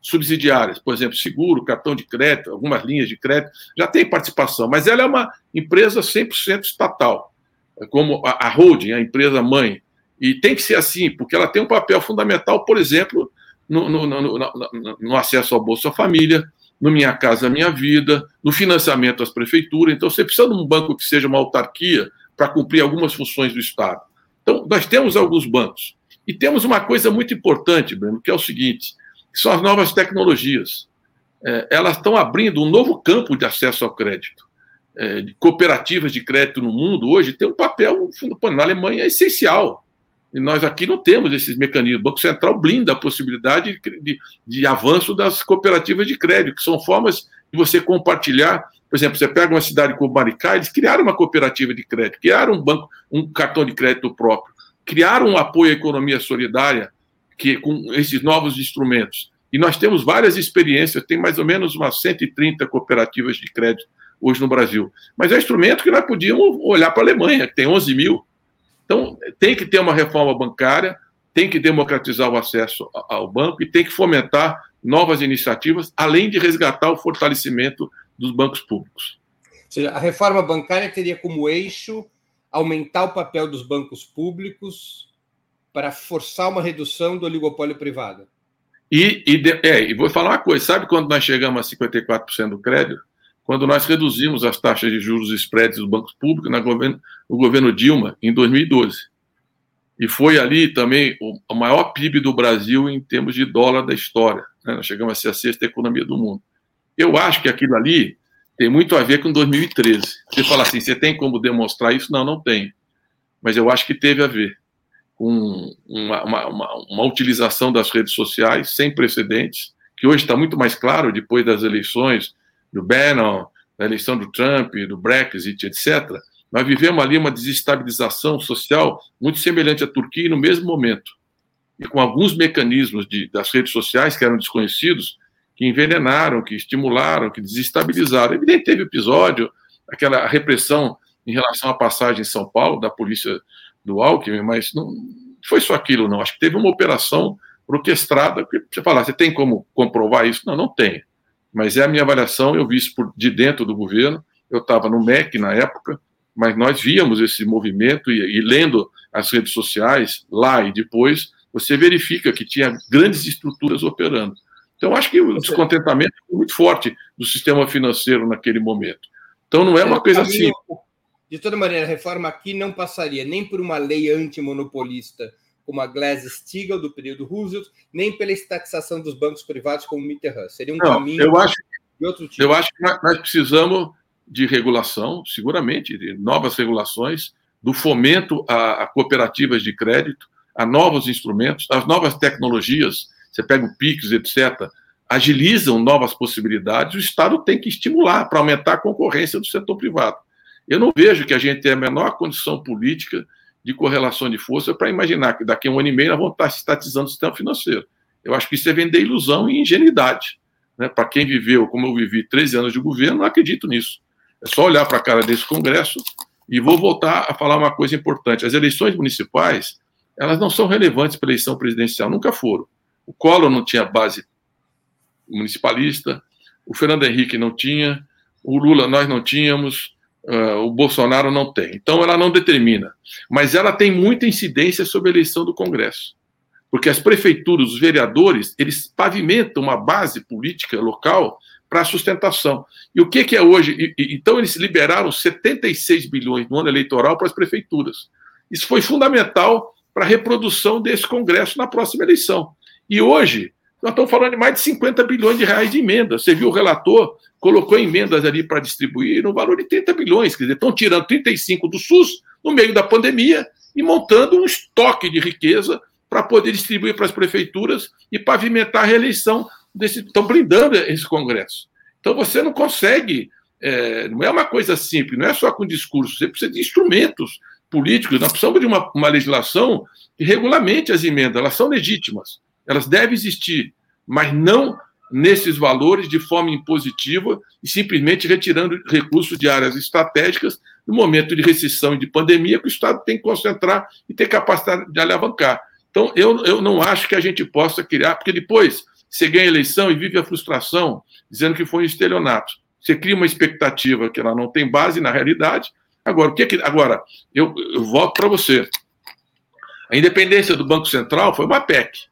subsidiários, por exemplo, seguro, cartão de crédito, algumas linhas de crédito, já tem participação, mas ela é uma empresa 100% estatal, como a, holding, a empresa mãe. E tem que ser assim, porque ela tem um papel fundamental, por exemplo, no, no, no, no acesso ao Bolsa Família, no Minha Casa Minha Vida, no financiamento às prefeituras. Então, você precisa de um banco que seja uma autarquia para cumprir algumas funções do Estado. Então, nós temos alguns bancos. E temos uma coisa muito importante, Bruno, que é o seguinte: são as novas tecnologias. É, elas estão abrindo um novo campo de acesso ao crédito. É, cooperativas de crédito no mundo hoje tem um papel, na Alemanha, é essencial. E nós aqui não temos esses mecanismos. O Banco Central blinda a possibilidade de, de, de, avanço das cooperativas de crédito, que são formas de você compartilhar. Por exemplo, você pega uma cidade como Maricá, eles criaram uma cooperativa de crédito, criaram um banco, um cartão de crédito próprio, criaram um apoio à economia solidária que, com esses novos instrumentos. E nós temos várias experiências, tem mais ou menos umas 130 cooperativas de crédito hoje no Brasil. Mas é um instrumento que nós podíamos olhar para a Alemanha, que tem 11 mil então, tem que ter uma reforma bancária, tem que democratizar o acesso ao banco e tem que fomentar novas iniciativas, além de resgatar o fortalecimento dos bancos públicos. Ou seja, a reforma bancária teria como eixo aumentar o papel dos bancos públicos para forçar uma redução do oligopólio privado. E, e, é, e vou falar uma coisa: sabe quando nós chegamos a 54% do crédito? Quando nós reduzimos as taxas de juros e spreads dos bancos públicos na governo, no governo Dilma, em 2012. E foi ali também o maior PIB do Brasil em termos de dólar da história. Né? Nós chegamos a ser a sexta economia do mundo. Eu acho que aquilo ali tem muito a ver com 2013. Você fala assim, você tem como demonstrar isso? Não, não tem. Mas eu acho que teve a ver com uma, uma, uma, uma utilização das redes sociais sem precedentes, que hoje está muito mais claro depois das eleições do Bannon, da eleição do Trump, do Brexit, etc., nós vivemos ali uma desestabilização social muito semelhante à Turquia no mesmo momento. E com alguns mecanismos de, das redes sociais que eram desconhecidos, que envenenaram, que estimularam, que desestabilizaram. Evidente, teve episódio, aquela repressão em relação à passagem em São Paulo, da polícia do Alckmin, mas não, foi só aquilo, não. Acho que teve uma operação orquestrada. Você fala, você tem como comprovar isso? Não, não tem. Mas é a minha avaliação, eu vi isso por, de dentro do governo. Eu estava no MEC na época, mas nós víamos esse movimento e, e lendo as redes sociais lá e depois, você verifica que tinha grandes estruturas operando. Então, acho que o descontentamento foi muito forte do sistema financeiro naquele momento. Então, não é uma coisa assim. De toda maneira, a reforma aqui não passaria nem por uma lei antimonopolista como a Glass-Steagall do período Roosevelt, nem pela estatização dos bancos privados como o Mitterrand. Seria um não, caminho eu acho, de outro tipo. Eu acho que nós precisamos de regulação, seguramente, de novas regulações, do fomento a, a cooperativas de crédito, a novos instrumentos, as novas tecnologias, você pega o PIX, etc., agilizam novas possibilidades, o Estado tem que estimular para aumentar a concorrência do setor privado. Eu não vejo que a gente tenha a menor condição política de correlação de força para imaginar que daqui a um ano e meio nós vamos estar estatizando o sistema financeiro. Eu acho que isso é vender ilusão e ingenuidade. Né? Para quem viveu, como eu vivi, 13 anos de governo, não acredito nisso. É só olhar para a cara desse Congresso e vou voltar a falar uma coisa importante. As eleições municipais, elas não são relevantes para a eleição presidencial, nunca foram. O Collor não tinha base municipalista, o Fernando Henrique não tinha, o Lula nós não tínhamos, uh, o Bolsonaro não tem. Então ela não determina, mas ela tem muita incidência sobre a eleição do Congresso. Porque as prefeituras, os vereadores, eles pavimentam uma base política local para sustentação. E o que, que é hoje? E, então, eles liberaram 76 bilhões no ano eleitoral para as prefeituras. Isso foi fundamental para a reprodução desse Congresso na próxima eleição. E hoje, nós estamos falando de mais de 50 bilhões de reais de emendas. Você viu o relator, colocou emendas ali para distribuir no valor de 30 bilhões. Quer dizer, estão tirando 35 do SUS no meio da pandemia e montando um estoque de riqueza para poder distribuir para as prefeituras e pavimentar a reeleição desse, estão blindando esse Congresso. Então você não consegue, é, não é uma coisa simples, não é só com discurso, você precisa de instrumentos políticos, nós precisamos de uma, uma legislação que regulamente as emendas, elas são legítimas, elas devem existir, mas não nesses valores de forma impositiva e simplesmente retirando recursos de áreas estratégicas no momento de recessão e de pandemia que o Estado tem que concentrar e ter capacidade de alavancar. Então, eu, eu não acho que a gente possa criar, porque depois você ganha a eleição e vive a frustração, dizendo que foi um estelionato. Você cria uma expectativa que ela não tem base na realidade. Agora, o que, é que agora eu, eu volto para você. A independência do Banco Central foi uma PEC.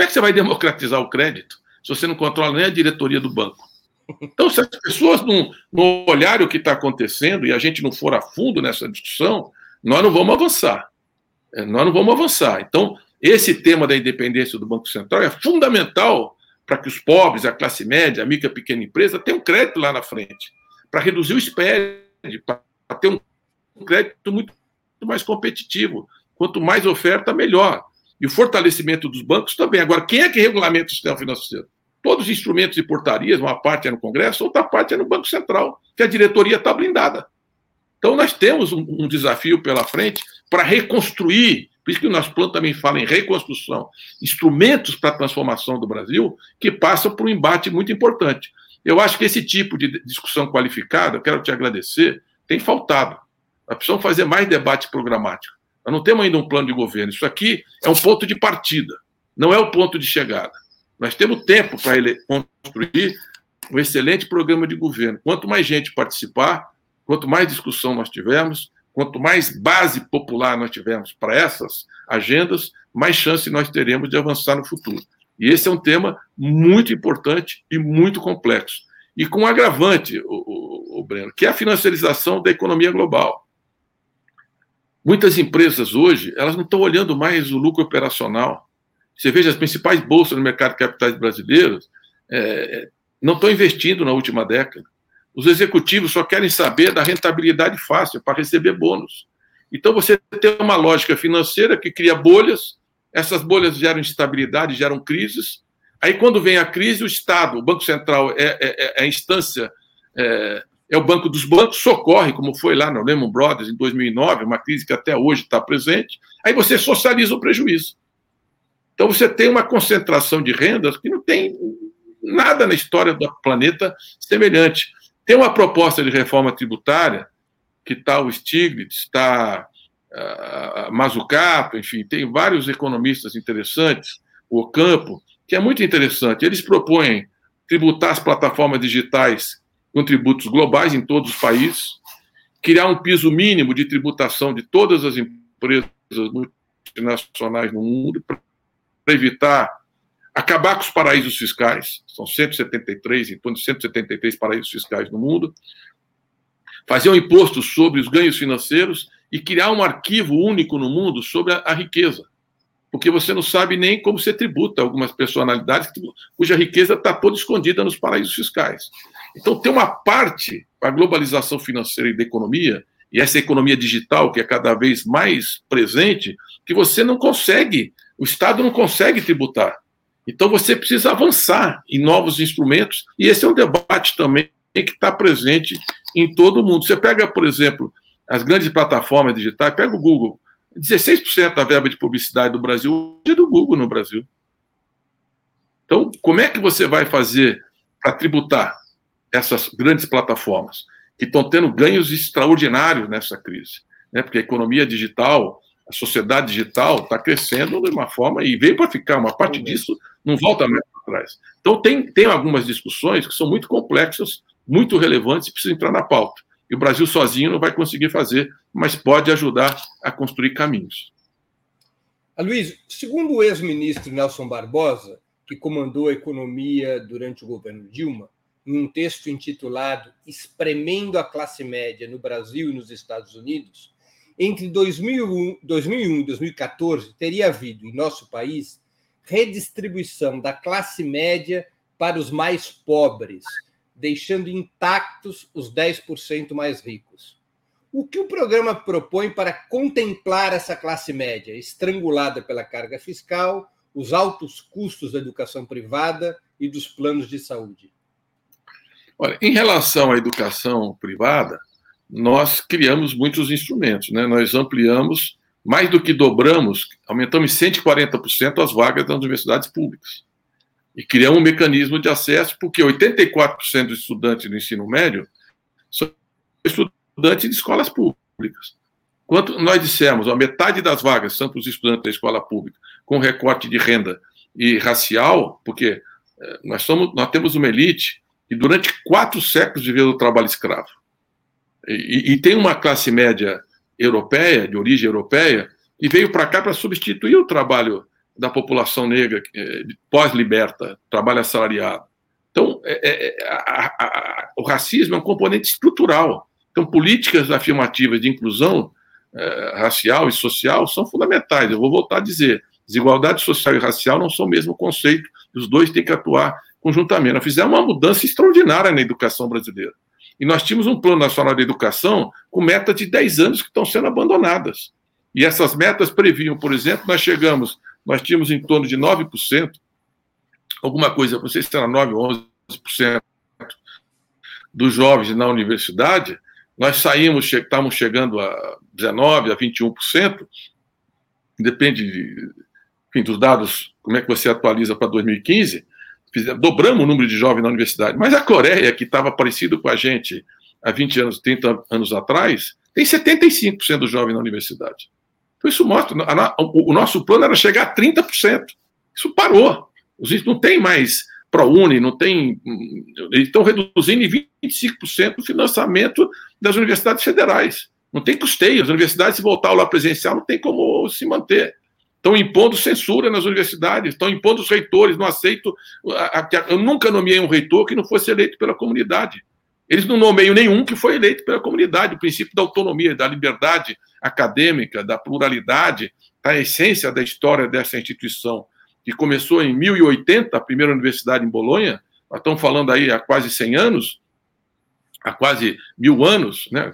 Como é que você vai democratizar o crédito se você não controla nem a diretoria do banco? Então, se as pessoas não, não olharem o que está acontecendo e a gente não for a fundo nessa discussão, nós não vamos avançar. É, nós não vamos avançar. Então, esse tema da independência do Banco Central é fundamental para que os pobres, a classe média, a micro e pequena empresa tenham crédito lá na frente, para reduzir o spread, para ter um crédito muito mais competitivo. Quanto mais oferta, melhor. E o fortalecimento dos bancos também. Agora, quem é que regulamenta o sistema financeiro? Todos os instrumentos e portarias, uma parte é no Congresso, outra parte é no Banco Central, que a diretoria está blindada. Então, nós temos um, um desafio pela frente para reconstruir por isso que o nosso plano também fala em reconstrução, instrumentos para a transformação do Brasil, que passam por um embate muito importante. Eu acho que esse tipo de discussão qualificada, eu quero te agradecer, tem faltado. Nós precisamos fazer mais debate programático. Nós não temos ainda um plano de governo. Isso aqui é um ponto de partida, não é o ponto de chegada. Nós temos tempo para construir um excelente programa de governo. Quanto mais gente participar, quanto mais discussão nós tivermos, Quanto mais base popular nós tivermos para essas agendas, mais chance nós teremos de avançar no futuro. E esse é um tema muito importante e muito complexo. E com um agravante, o, o, o Breno, que é a financiarização da economia global. Muitas empresas hoje, elas não estão olhando mais o lucro operacional. Você veja, as principais bolsas no mercado de capitais brasileiros é, não estão investindo na última década. Os executivos só querem saber da rentabilidade fácil para receber bônus. Então você tem uma lógica financeira que cria bolhas, essas bolhas geram instabilidade, geram crises. Aí quando vem a crise, o Estado, o Banco Central é, é, é a instância, é, é, o banco dos bancos, socorre, como foi lá no Lehman Brothers em 2009, uma crise que até hoje está presente. Aí você socializa o prejuízo. Então você tem uma concentração de rendas que não tem nada na história do planeta semelhante. Tem uma proposta de reforma tributária que está o Stiglitz, está uh, Mazzucato, enfim, tem vários economistas interessantes, o Campo, que é muito interessante. Eles propõem tributar as plataformas digitais com tributos globais em todos os países, criar um piso mínimo de tributação de todas as empresas multinacionais no mundo, para evitar acabar com os paraísos fiscais, são 173, em torno de 173 paraísos fiscais no mundo, fazer um imposto sobre os ganhos financeiros e criar um arquivo único no mundo sobre a, a riqueza. Porque você não sabe nem como você tributa algumas personalidades cuja riqueza está toda escondida nos paraísos fiscais. Então, tem uma parte a globalização financeira e da economia, e essa economia digital que é cada vez mais presente, que você não consegue, o Estado não consegue tributar. Então, você precisa avançar em novos instrumentos, e esse é um debate também que está presente em todo o mundo. Você pega, por exemplo, as grandes plataformas digitais, pega o Google. 16% da verba de publicidade do Brasil é do Google no Brasil. Então, como é que você vai fazer para tributar essas grandes plataformas que estão tendo ganhos extraordinários nessa crise? Né? Porque a economia digital, a sociedade digital está crescendo de uma forma e veio para ficar. Uma parte disso não volta mais para trás. Então, tem, tem algumas discussões que são muito complexas, muito relevantes e precisam entrar na pauta. E o Brasil sozinho não vai conseguir fazer, mas pode ajudar a construir caminhos. Luiz, segundo o ex-ministro Nelson Barbosa, que comandou a economia durante o governo Dilma, em um texto intitulado Espremendo a Classe Média no Brasil e nos Estados Unidos, entre 2001, 2001 e 2014 teria havido em nosso país redistribuição da classe média para os mais pobres, deixando intactos os 10% mais ricos. O que o programa propõe para contemplar essa classe média, estrangulada pela carga fiscal, os altos custos da educação privada e dos planos de saúde? Olha, em relação à educação privada, nós criamos muitos instrumentos, né? Nós ampliamos, mais do que dobramos, aumentamos 140% as vagas das universidades públicas e criar um mecanismo de acesso, porque 84% dos estudantes do ensino médio são estudantes de escolas públicas. Quanto nós dissemos, a metade das vagas são para os estudantes da escola pública, com recorte de renda e racial, porque eh, nós, somos, nós temos uma elite que durante quatro séculos viveu do trabalho escravo. E, e, tem uma classe média europeia, de origem europeia, que veio para cá para substituir o trabalho da população negra é, pós-liberta, trabalho assalariado. Então, é, é, a, a, o racismo é um componente estrutural. Então, políticas afirmativas de inclusão é, racial e social são fundamentais. Eu vou voltar a dizer: desigualdade social e racial não são o mesmo conceito, os dois têm que atuar conjuntamente. Nós fizemos uma mudança extraordinária na educação brasileira. E nós tínhamos um Plano Nacional de Educação com metas de 10 anos que estão sendo abandonadas. E essas metas previam, por exemplo, nós chegamos nós tínhamos em torno de 9%, alguma coisa, não sei se era 9% ou 11% dos jovens na universidade, nós saímos, estávamos chegando a 19%, a 21%, depende de, enfim, dos dados, como é que você atualiza para 2015, dobramos o número de jovens na universidade. Mas a Coreia, que estava parecido com a gente há 20 anos, 30 anos atrás, tem 75% dos jovens na universidade. Então, isso mostra. o nosso plano era chegar a 30%. Isso parou. Os não tem mais ProUni, não tem. Eles estão reduzindo em 25% o financiamento das universidades federais. Não tem custeio. As universidades, se voltar ao lá presencial, não tem como se manter. Estão impondo censura nas universidades, estão impondo os reitores, não aceito. Eu nunca nomeei um reitor que não fosse eleito pela comunidade. Eles não nomeiam nenhum que foi eleito pela comunidade. O princípio da autonomia, da liberdade acadêmica, da pluralidade, a essência da história dessa instituição, que começou em 1080, a primeira universidade em Bolonha, nós estamos falando aí há quase 100 anos, há quase mil anos, né,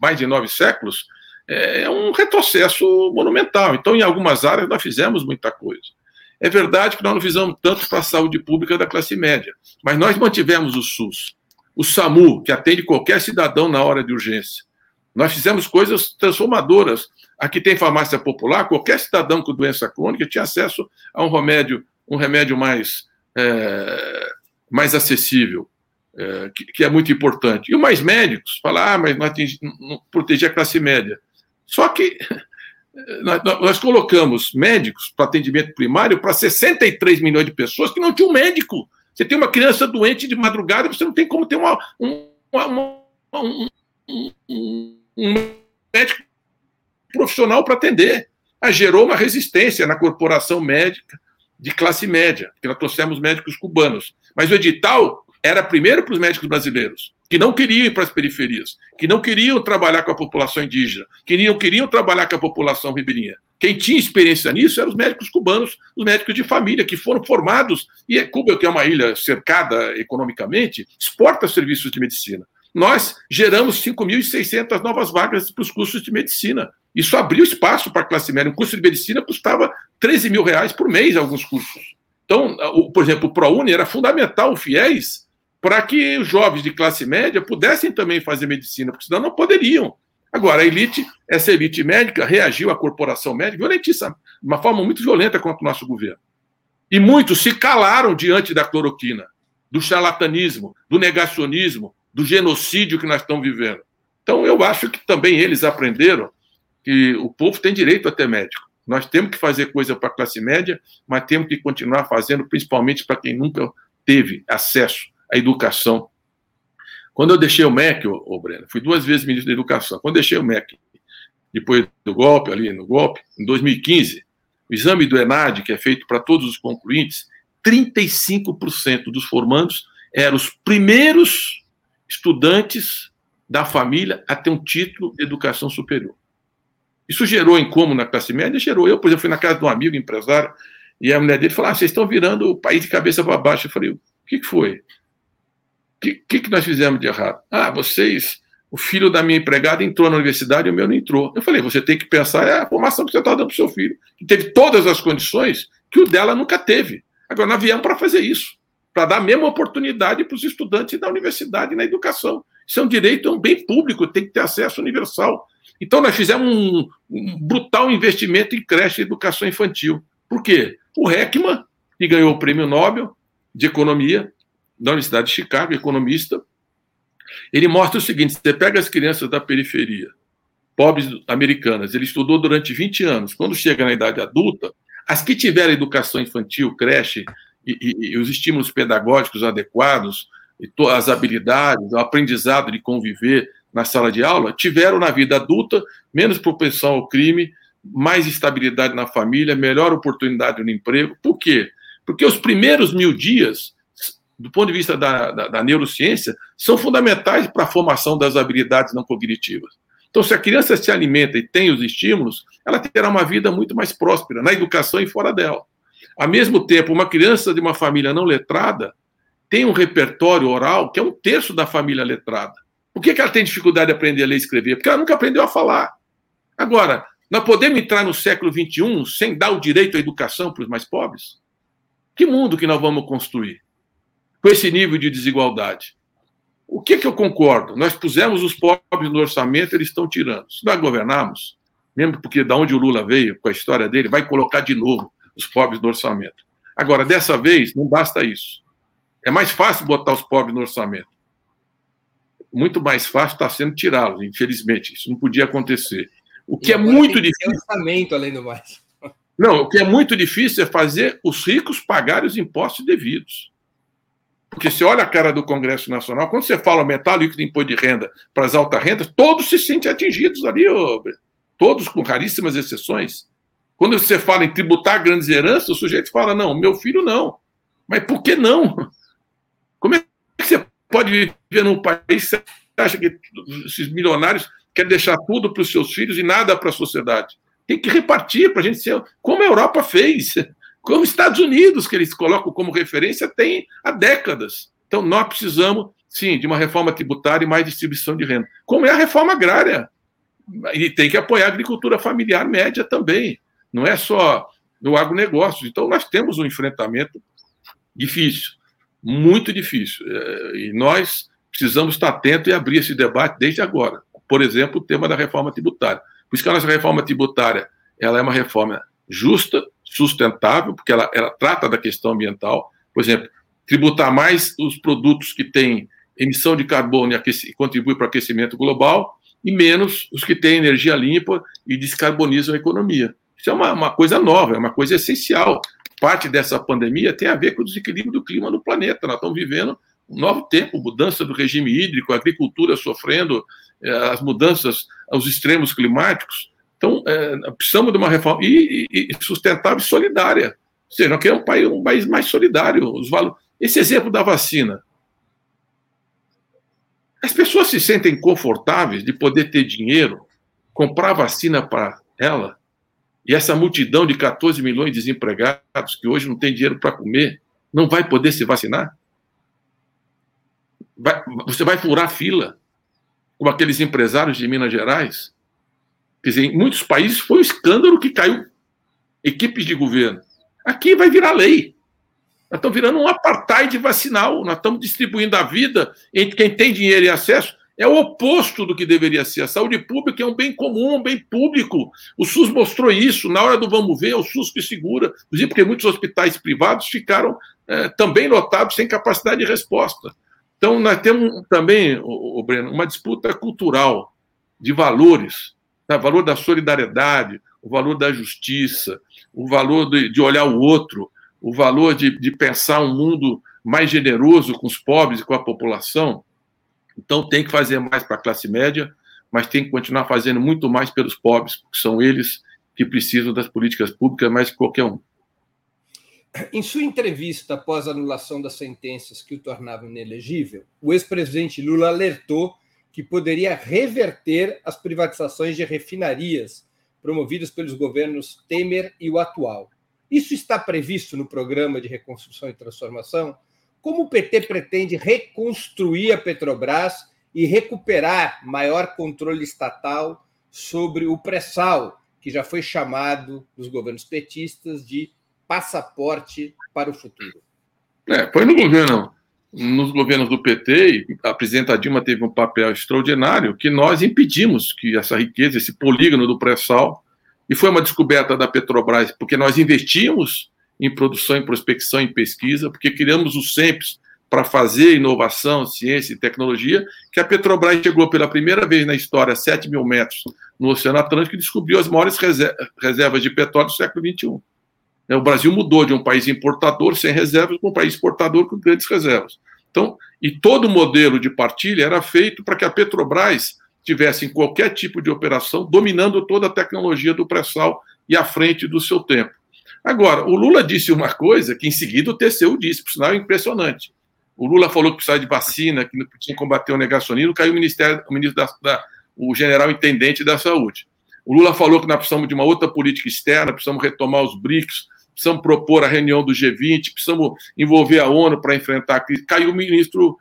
mais de nove séculos, é um retrocesso monumental. Então, em algumas áreas, nós fizemos muita coisa. É verdade que nós não fizemos tanto para a saúde pública da classe média, mas nós mantivemos o SUS o SAMU, que atende qualquer cidadão na hora de urgência. Nós fizemos coisas transformadoras. Aqui tem farmácia popular, qualquer cidadão com doença crônica tinha acesso a um remédio, um remédio mais, é, mais acessível, é, que, que, é muito importante. E mais médicos, falar, ah, mas nós não proteger a classe média. Só que nós, colocamos médicos para atendimento primário para 63 milhões de pessoas que não tinham médico. Você tem uma criança doente de madrugada, você não tem como ter uma, uma, uma, um, um, um médico profissional para atender. Ah, gerou uma resistência na corporação médica de classe média, que nós trouxemos médicos cubanos. Mas o edital era primeiro para os médicos brasileiros, que não queriam ir para as periferias, que não queriam trabalhar com a população indígena, que não queriam trabalhar com a população ribeirinha. Quem tinha experiência nisso eram os médicos cubanos, os médicos de família, que foram formados. E Cuba, que é uma ilha cercada economicamente, exporta serviços de medicina. Nós geramos 5.600 novas vagas para os cursos de medicina. Isso abriu espaço para a classe média. Um curso de medicina custava 13 mil reais por mês, alguns cursos. Então, por exemplo, o ProUni era fundamental, o FIES, para que os jovens de classe média pudessem também fazer medicina, porque senão não poderiam. Agora, a elite, essa elite médica reagiu à corporação médica violentíssima, de uma forma muito violenta contra o nosso governo. E muitos se calaram diante da cloroquina, do charlatanismo, do negacionismo, do genocídio que nós estamos vivendo. Então, eu acho que também eles aprenderam que o povo tem direito a ter médico. Nós temos que fazer coisa para a classe média, mas temos que continuar fazendo, principalmente para quem nunca teve acesso à educação. Quando eu deixei o MEC, ô Breno, fui duas vezes ministro da Educação. Quando deixei o MEC, depois do golpe, ali no golpe, em 2015, o exame do ENAD, que é feito para todos os concluintes, 35% dos formandos eram os primeiros estudantes da família a ter um título de educação superior. Isso gerou incômodo na classe média? Gerou. Eu, por exemplo, fui na casa de um amigo empresário e a mulher dele falou: ah, vocês estão virando o país de cabeça para baixo. Eu falei: o que foi? O que, que, que nós fizemos de errado? Ah, vocês. O filho da minha empregada entrou na universidade e o meu não entrou. Eu falei: você tem que pensar é a formação que você está dando para o seu filho, que teve todas as condições que o dela nunca teve. Agora, nós viemos para fazer isso, para dar a mesma oportunidade para os estudantes da universidade e na educação. Isso é um direito, é um bem público, tem que ter acesso universal. Então, nós fizemos um, um brutal investimento em creche e educação infantil. Por quê? O Heckman, que ganhou o prêmio Nobel de Economia da Universidade de Chicago, economista, ele mostra o seguinte: você pega as crianças da periferia, pobres americanas, ele estudou durante 20 anos. Quando chega na idade adulta, as que tiveram educação infantil, creche e, e, e os estímulos pedagógicos adequados, as habilidades, o aprendizado de conviver na sala de aula, tiveram na vida adulta menos propensão ao crime, mais estabilidade na família, melhor oportunidade no emprego. Por quê? Porque os primeiros mil dias, do ponto de vista da, da, da neurociência, são fundamentais para a formação das habilidades não cognitivas. Então, se a criança se alimenta e tem os estímulos, ela terá uma vida muito mais próspera, na educação e fora dela. Ao mesmo tempo, uma criança de uma família não letrada tem um repertório oral que é um terço da família letrada. Por que, que ela tem dificuldade de aprender a ler e escrever? Porque ela nunca aprendeu a falar. Agora, nós podemos entrar no século XXI sem dar o direito à educação para os mais pobres? Que mundo que nós vamos construir com esse nível de desigualdade? O que, que eu concordo? Nós pusemos os pobres no orçamento, eles estão tirando. Se nós governarmos, mesmo porque da onde o Lula veio, com a história dele, vai colocar de novo os pobres no orçamento. Agora, dessa vez, não basta isso. É mais fácil botar os pobres no orçamento muito mais fácil está sendo tirá-los, infelizmente. Isso não podia acontecer. O que e é muito difícil. Orçamento, além do mais. Não, o que é muito difícil é fazer os ricos pagarem os impostos devidos. Porque você olha a cara do Congresso Nacional, quando você fala aumentar o líquido de imposto de renda para as altas rendas, todos se sentem atingidos ali, todos com raríssimas exceções. Quando você fala em tributar grandes heranças, o sujeito fala: não, meu filho não. Mas por que não? Como é que você pode viver num país que você acha que esses milionários querem deixar tudo para os seus filhos e nada para a sociedade. Tem que repartir para a gente ser como a Europa fez, como os Estados Unidos, que eles colocam como referência, tem há décadas. Então, nós precisamos, sim, de uma reforma tributária e mais distribuição de renda. Como é a reforma agrária. E tem que apoiar a agricultura familiar média também. Não é só no agronegócio. Então, nós temos um enfrentamento difícil muito difícil. É, e nós precisamos estar atentos e abrir esse debate desde agora. Por exemplo, o tema da reforma tributária. Por isso que a nossa reforma tributária ela é uma reforma justa, sustentável, porque ela, ela trata da questão ambiental. Por exemplo, tributar mais os produtos que têm emissão de carbono e, contribui para o aquecimento global e menos os que têm energia limpa e descarbonizam a economia. Isso é uma, uma coisa nova, é uma coisa essencial. Parte dessa pandemia tem a ver com o desequilíbrio do clima no planeta. Nós estamos vivendo um novo tempo, mudança do regime hídrico, agricultura sofrendo é, as mudanças, os extremos climáticos. Então, é, precisamos de uma reforma e, e, e sustentável e solidária. Ou seja, nós queremos um país, um país mais solidário. Os. Esse exemplo da vacina. As pessoas se sentem confortáveis de poder ter dinheiro, comprar vacina para ela, e essa multidão de 14 milhões de desempregados que hoje não tem dinheiro para comer, não vai poder se vacinar? Vai, você vai furar fila, como aqueles empresários de Minas Gerais? Quer dizer, em muitos países foi um escândalo que caiu equipes de governo. Aqui vai virar lei. Nós estamos virando um apartheid vacinal. Nós estamos distribuindo a vida entre quem tem dinheiro e acesso. É o oposto do que deveria ser. A saúde pública é um bem comum, um bem público. O SUS mostrou isso. Na hora do vamos ver, é o SUS que segura. Inclusive, porque muitos hospitais privados ficaram é, também lotados sem capacidade de resposta. Então, nós temos também, o, o Breno, uma disputa cultural de valores, tá? o valor da solidariedade, o valor da justiça, o valor de, de olhar o outro, o valor de, de pensar um mundo mais generoso com os pobres e com a população. Então, tem que fazer mais para a classe média, mas tem que continuar fazendo muito mais pelos pobres, porque são eles que precisam das políticas públicas mais que qualquer um. Em sua entrevista após a anulação das sentenças que o tornavam inelegível, o ex-presidente Lula alertou que poderia reverter as privatizações de refinarias promovidas pelos governos Temer e o atual. Isso está previsto no programa de reconstrução e transformação? Como o PT pretende reconstruir a Petrobras e recuperar maior controle estatal sobre o pré-sal, que já foi chamado nos governos petistas de passaporte para o futuro? É, foi no governo, nos governos do PT, a presidenta Dilma teve um papel extraordinário, que nós impedimos que essa riqueza, esse polígono do pré-sal, e foi uma descoberta da Petrobras, porque nós investimos em produção, em prospecção, em pesquisa, porque criamos o SEMPES para fazer inovação, ciência e tecnologia, que a Petrobras chegou pela primeira vez na história a 7 mil metros no Oceano Atlântico e descobriu as maiores reservas de petróleo do século XXI. É, o Brasil mudou de um país importador sem reservas para um país exportador com grandes reservas. Então, e todo o modelo de partilha era feito para que a Petrobras tivesse em qualquer tipo de operação dominando toda a tecnologia do pré-sal e à frente do seu tempo. Agora, o Lula disse uma coisa que em seguida o TCU disse, por sinal é impressionante. O Lula falou que precisava de vacina, que tinha que combater o negacionismo, caiu o ministério, o ministro da, da, o general intendente da saúde. O Lula falou que nós precisamos de uma outra política externa, precisamos retomar os BRICS, precisamos propor a reunião do G20, precisamos envolver a ONU para enfrentar a crise. Caiu o ministro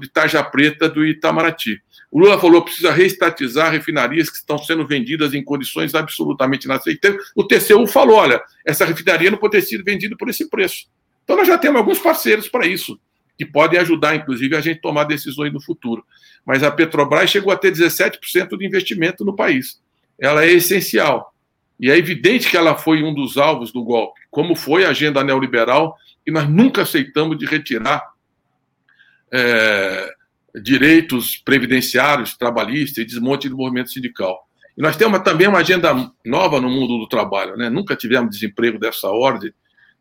de Tarja Preta do Itamaraty. O Lula falou precisa reestatizar refinarias que estão sendo vendidas em condições absolutamente inaceitáveis. O TCU falou: olha, essa refinaria não pode ter sido vendida por esse preço. Então, nós já temos alguns parceiros para isso, que podem ajudar, inclusive, a gente tomar decisões no futuro. Mas a Petrobras chegou a ter 17% de investimento no país. Ela é essencial. E é evidente que ela foi um dos alvos do golpe, como foi a agenda neoliberal, e nós nunca aceitamos de retirar é, direitos previdenciários, trabalhistas e desmonte do movimento sindical. E nós temos também uma agenda nova no mundo do trabalho. Né? Nunca tivemos desemprego dessa ordem.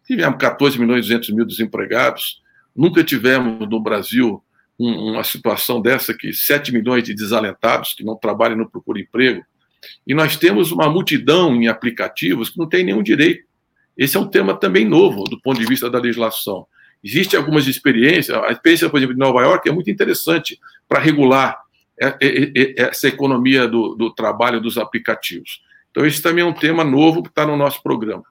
Tivemos 14 milhões e 200 mil desempregados. Nunca tivemos no Brasil um, uma situação dessa que 7 milhões de desalentados que não trabalham e não procuram emprego. E nós temos uma multidão em aplicativos que não tem nenhum direito. Esse é um tema também novo do ponto de vista da legislação. Existem algumas experiências, a experiência, por exemplo, de Nova York é muito interessante para regular essa economia do, do, trabalho dos aplicativos. Então, esse também é um tema novo que está no nosso programa.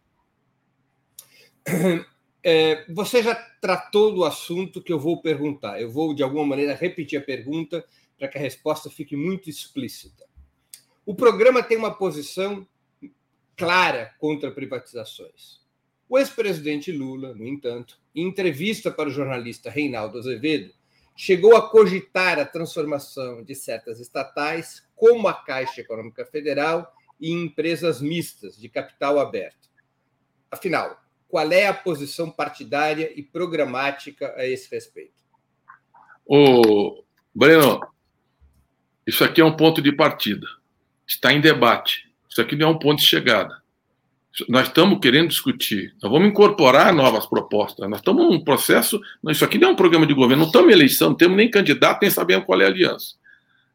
É, você já tratou do assunto que eu vou perguntar. Eu vou, de alguma maneira, repetir a pergunta para que a resposta fique muito explícita. O programa tem uma posição clara contra privatizações. O ex-presidente Lula, no entanto, em entrevista para o jornalista Reinaldo Azevedo, chegou a cogitar a transformação de certas estatais, como a Caixa Econômica Federal, em empresas mistas de capital aberto. Afinal, qual é a posição partidária e programática a esse respeito? O Breno, Isso aqui é um ponto de partida. Está em debate. Isso aqui não é um ponto de chegada. Nós estamos querendo discutir. Nós vamos incorporar novas propostas. Nós estamos num processo. Isso aqui não é um programa de governo. Não estamos em eleição, não temos nem candidato, nem sabemos qual é a aliança.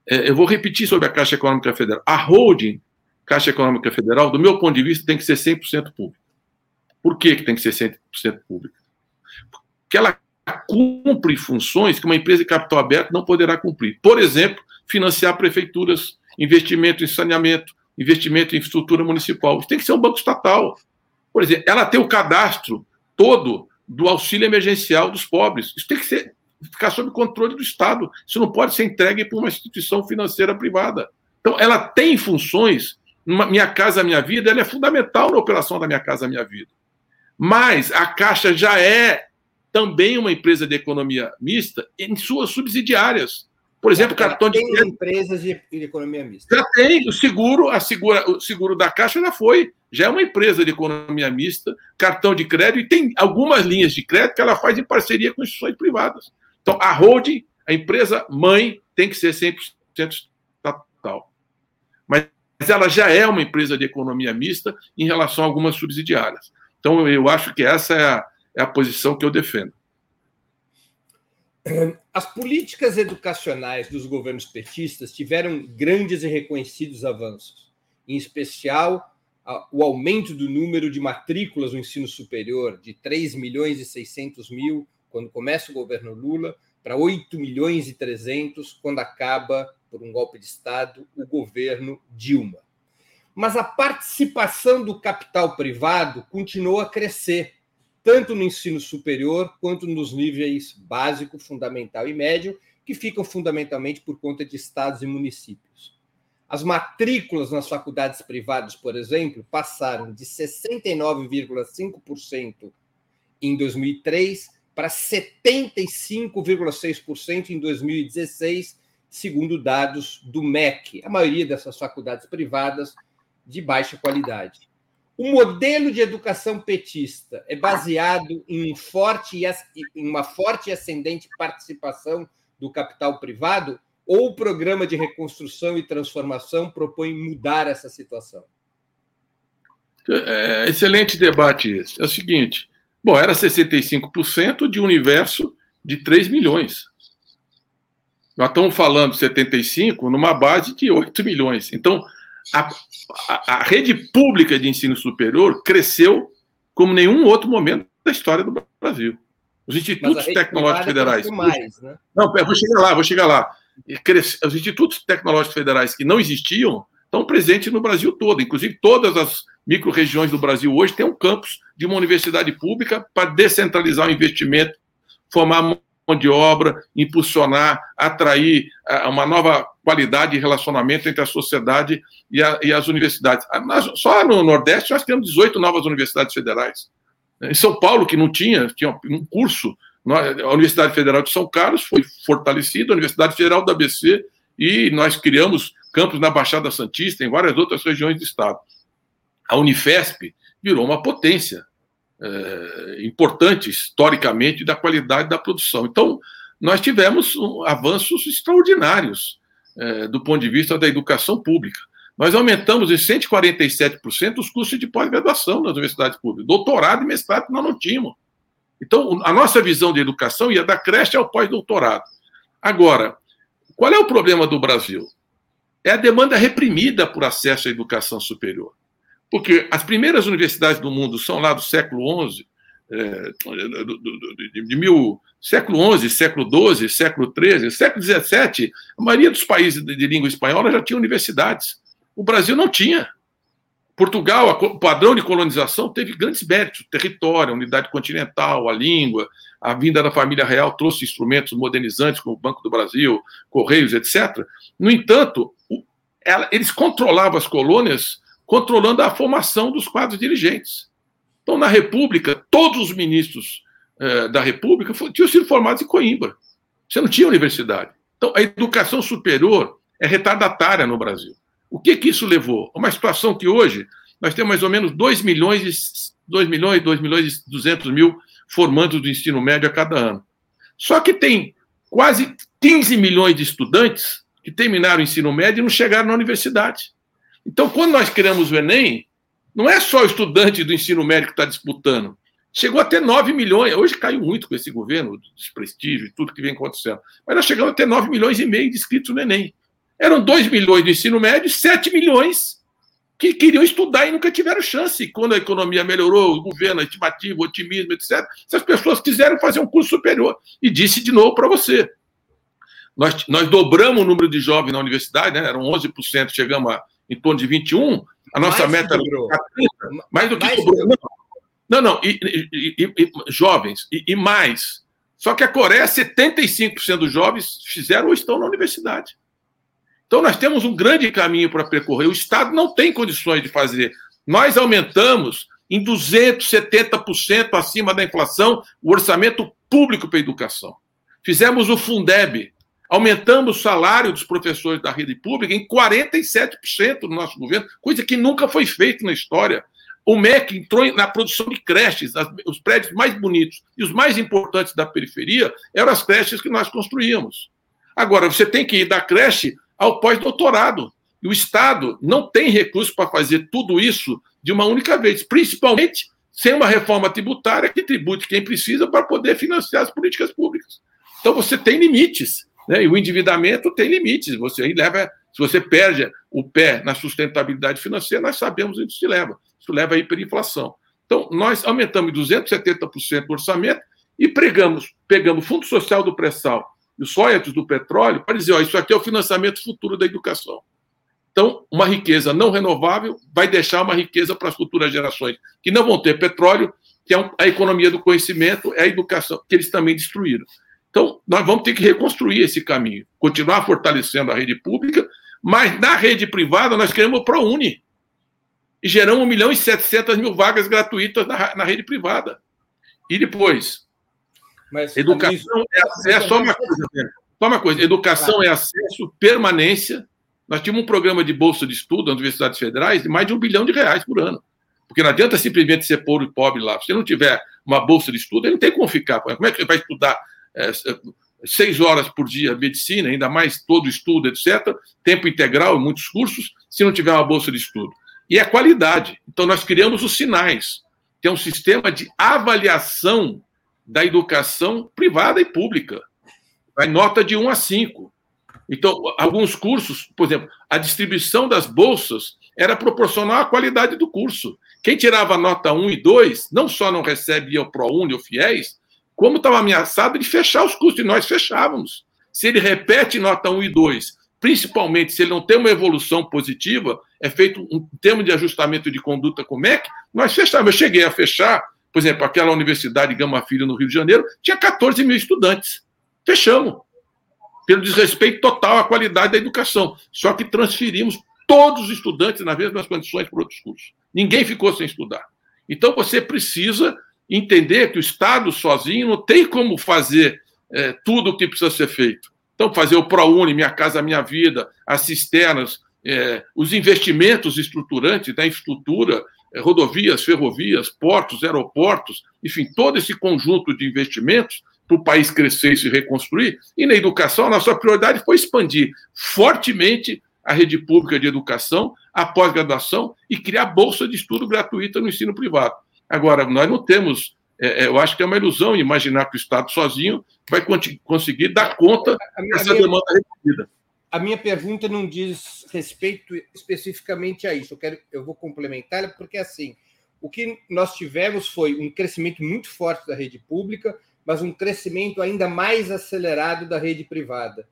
É, eu vou repetir sobre a Caixa Econômica Federal. A holding Caixa Econômica Federal, do meu ponto de vista, tem que ser 100% pública. Por que, que tem que ser 100% pública? Porque ela cumpre funções que uma empresa de capital aberto não poderá cumprir. Por exemplo, financiar prefeituras, investimento em saneamento, investimento em infraestrutura municipal. Isso tem que ser um banco estatal. Por exemplo, ela tem o cadastro todo do auxílio emergencial dos pobres. Isso tem que ser, ficar sob controle do Estado. Isso não pode ser entregue por uma instituição financeira privada. Então, ela tem funções. Minha Casa Minha Vida ela é fundamental na operação da Minha Casa Minha Vida. Mas a Caixa já é também uma empresa de economia mista em suas subsidiárias. Por exemplo, já cartão de crédito. empresas de, economia mista. Já tem. O seguro, a segura, o seguro da Caixa já foi. Já é uma empresa de economia mista, cartão de crédito, e tem algumas linhas de crédito que ela faz em parceria com instituições privadas. Então, a holding, a empresa mãe, tem que ser 100% estatal. Mas ela já é uma empresa de economia mista em relação a algumas subsidiárias. Então, eu acho que essa é a, é a posição que eu defendo. As políticas educacionais dos governos petistas tiveram grandes e reconhecidos avanços, em especial o aumento do número de matrículas no ensino superior de 3 milhões e 600 mil quando começa o governo Lula para 8 milhões e 300 quando acaba por um golpe de estado o governo Dilma. Mas a participação do capital privado continuou a crescer tanto no ensino superior quanto nos níveis básico, fundamental e médio, que ficam fundamentalmente por conta de estados e municípios. As matrículas nas faculdades privadas, por exemplo, passaram de 69,5% em 2003 para 75,6% em 2016, segundo dados do MEC. A maioria dessas faculdades privadas de baixa qualidade. O modelo de educação petista é baseado em, um forte, em uma forte e ascendente participação do capital privado ou o programa de reconstrução e transformação propõe mudar essa situação? É, excelente debate esse. É o seguinte: bom, era 65% de um universo de 3 milhões. Nós estamos falando 75 numa base de 8 milhões. Então, a, a, a, rede pública de ensino superior cresceu como nenhum outro momento da história do Brasil. Os institutos tecnológicos federais. Mais, né? Não, vou chegar lá, vou chegar lá. Os institutos tecnológicos federais que não existiam estão presentes no Brasil todo. Inclusive, todas as micro-regiões do Brasil hoje têm um campus de uma universidade pública para descentralizar o investimento, formar mão de obra, impulsionar, atrair uma nova qualidade de relacionamento entre a sociedade e, a, e as universidades. Só no Nordeste nós temos 18 novas universidades federais. Em São Paulo, que não tinha, tinha um curso, a Universidade Federal de São Carlos foi fortalecida, a Universidade Federal da ABC, e nós criamos campos na Baixada Santista, em várias outras regiões do Estado. A Unifesp virou uma potência é, importante historicamente da qualidade da produção. Então, nós tivemos avanços extraordinários é, do ponto de vista da educação pública. Nós aumentamos em 147% os custos de pós-graduação nas universidades públicas. Doutorado e mestrado nós não tínhamos. Então, a nossa visão de educação ia da creche ao pós-doutorado. Agora, qual é o problema do Brasil? É a demanda reprimida por acesso à educação superior. Porque as primeiras universidades do mundo são lá do século XI, é, de, de, mil, século XI, século XII, século XIII, século XVII, a maioria dos países de, de língua espanhola já tinha universidades. O Brasil não tinha. Portugal, o padrão de colonização teve grandes méritos, território, unidade continental, a língua, a vinda da família real trouxe instrumentos modernizantes como o Banco do Brasil, Correios, etc. No entanto, eles controlavam as colônias controlando a formação dos quadros dirigentes. Então, na República, todos os ministros eh, da República tinham sido formados em Coimbra. Você não tinha universidade. Então, a educação superior é retardatária no Brasil. O que, que isso levou? Uma situação que hoje nós temos mais ou menos 2 milhões, e, 2 milhões, 2 milhões e 200 mil formandos do ensino médio a cada ano. Só que tem quase 15 milhões de estudantes que terminaram o ensino médio e não chegaram na universidade. Então, quando nós criamos o Enem, não é só o estudante do ensino médio que está disputando. Chegou a ter 9 milhões. Hoje caiu muito com esse governo, desprestígio e tudo que vem acontecendo. Mas nós chegamos a ter 9 milhões e meio de inscritos no Enem. Eram 2 milhões do ensino médio e 7 milhões que queriam estudar e nunca tiveram chance. Quando a economia melhorou, o governo, a estimativa, o otimismo, etc., essas pessoas quiseram fazer um curso superior. E disse de novo para você: nós, nós dobramos o número de jovens na universidade, né? eram 11%, chegamos a em torno de 21%. A nossa mais meta era 30%, mais do que mais dobrou. Não, não, e, e, e, e jovens, e, mais. Só que a Coreia, 75% dos jovens fizeram ou estão na universidade. Então, nós temos um grande caminho para percorrer. O Estado não tem condições de fazer. Nós aumentamos em 270% acima da inflação o orçamento público para a educação. Fizemos o Fundeb, aumentamos o salário dos professores da rede pública em 47% no nosso governo, coisa que nunca foi feita na história. O MEC entrou na produção de creches, os prédios mais bonitos e os mais importantes da periferia eram as creches que nós construíamos. Agora, você tem que ir da creche ao pós-doutorado. E o Estado não tem recurso para fazer tudo isso de uma única vez, principalmente sem uma reforma tributária que tribute quem precisa para poder financiar as políticas públicas. Então você tem limites, né? E o endividamento tem limites. Você aí leva, se você perde o pé na sustentabilidade financeira, nós sabemos onde isso leva. Isso leva à hiperinflação. Então, nós aumentamos 270% o orçamento e pregamos, pegamos o Fundo Social do Pré-Sal e os royalties do petróleo para dizer, ó, isso aqui é o financiamento futuro da educação. Então, uma riqueza não renovável vai deixar uma riqueza para as futuras gerações, que não vão ter petróleo, que é a economia do conhecimento, é a educação, que eles também destruíram. Então, nós vamos ter que reconstruir esse caminho, continuar fortalecendo a rede pública, mas na rede privada nós queremos o ProUni. E geramos 1 milhão e 700 mil vagas gratuitas na, na rede privada. E depois, mas, educação é acesso, só uma coisa, só uma coisa, educação é acesso, permanência. Nós tínhamos um programa de bolsa de estudo nas universidades federais de mais de um bilhão de reais por ano. Porque não adianta simplesmente ser pobre e pobre lá. Se não tiver uma bolsa de estudo, ele não tem como ficar. Como é que ele vai estudar é, seis horas por dia medicina, ainda mais todo estudo, etc., tempo integral muitos cursos, se não tiver uma bolsa de estudo? E a qualidade. Então, nós criamos os sinais, que é um sistema de avaliação da educação privada e pública. Vai nota de 1 a 5. Então, alguns cursos, por exemplo, a distribuição das bolsas era proporcional à qualidade do curso. Quem tirava nota 1 e 2 não só não recebia o ProUni ou FIES, como estava ameaçado de fechar os cursos, e nós fechávamos. Se ele repete nota 1 e 2, principalmente se ele não tem uma evolução positiva, é feito um termo de ajustamento de conduta com o MEC, nós fechávamos. Eu cheguei a fechar por exemplo, aquela Universidade Gama Filho no Rio de Janeiro tinha 14 mil estudantes. Fechamos. Pelo desrespeito total à qualidade da educação. Só que transferimos todos os estudantes nas mesmas condições para outros cursos. Ninguém ficou sem estudar. Então você precisa entender que o Estado sozinho não tem como fazer é, tudo o que precisa ser feito. Então, fazer o ProUni, Minha Casa Minha Vida, as cisternas, é, os investimentos estruturantes da infraestrutura, é, rodovias, ferrovias, portos, aeroportos, enfim, todo esse conjunto de investimentos para o país crescer e se reconstruir. E na educação, a nossa prioridade foi expandir fortemente a rede pública de educação, a pós-graduação e criar bolsa de estudo gratuita no ensino privado. Agora, nós não temos, é, é eu acho que é uma ilusão imaginar que o Estado sozinho vai conseguir dar conta dessa demanda repetida a minha pergunta não diz respeito especificamente a isso. Eu quero, eu vou complementar porque assim, o que nós tivemos foi um crescimento muito forte da rede pública, mas um crescimento ainda mais acelerado da rede privada.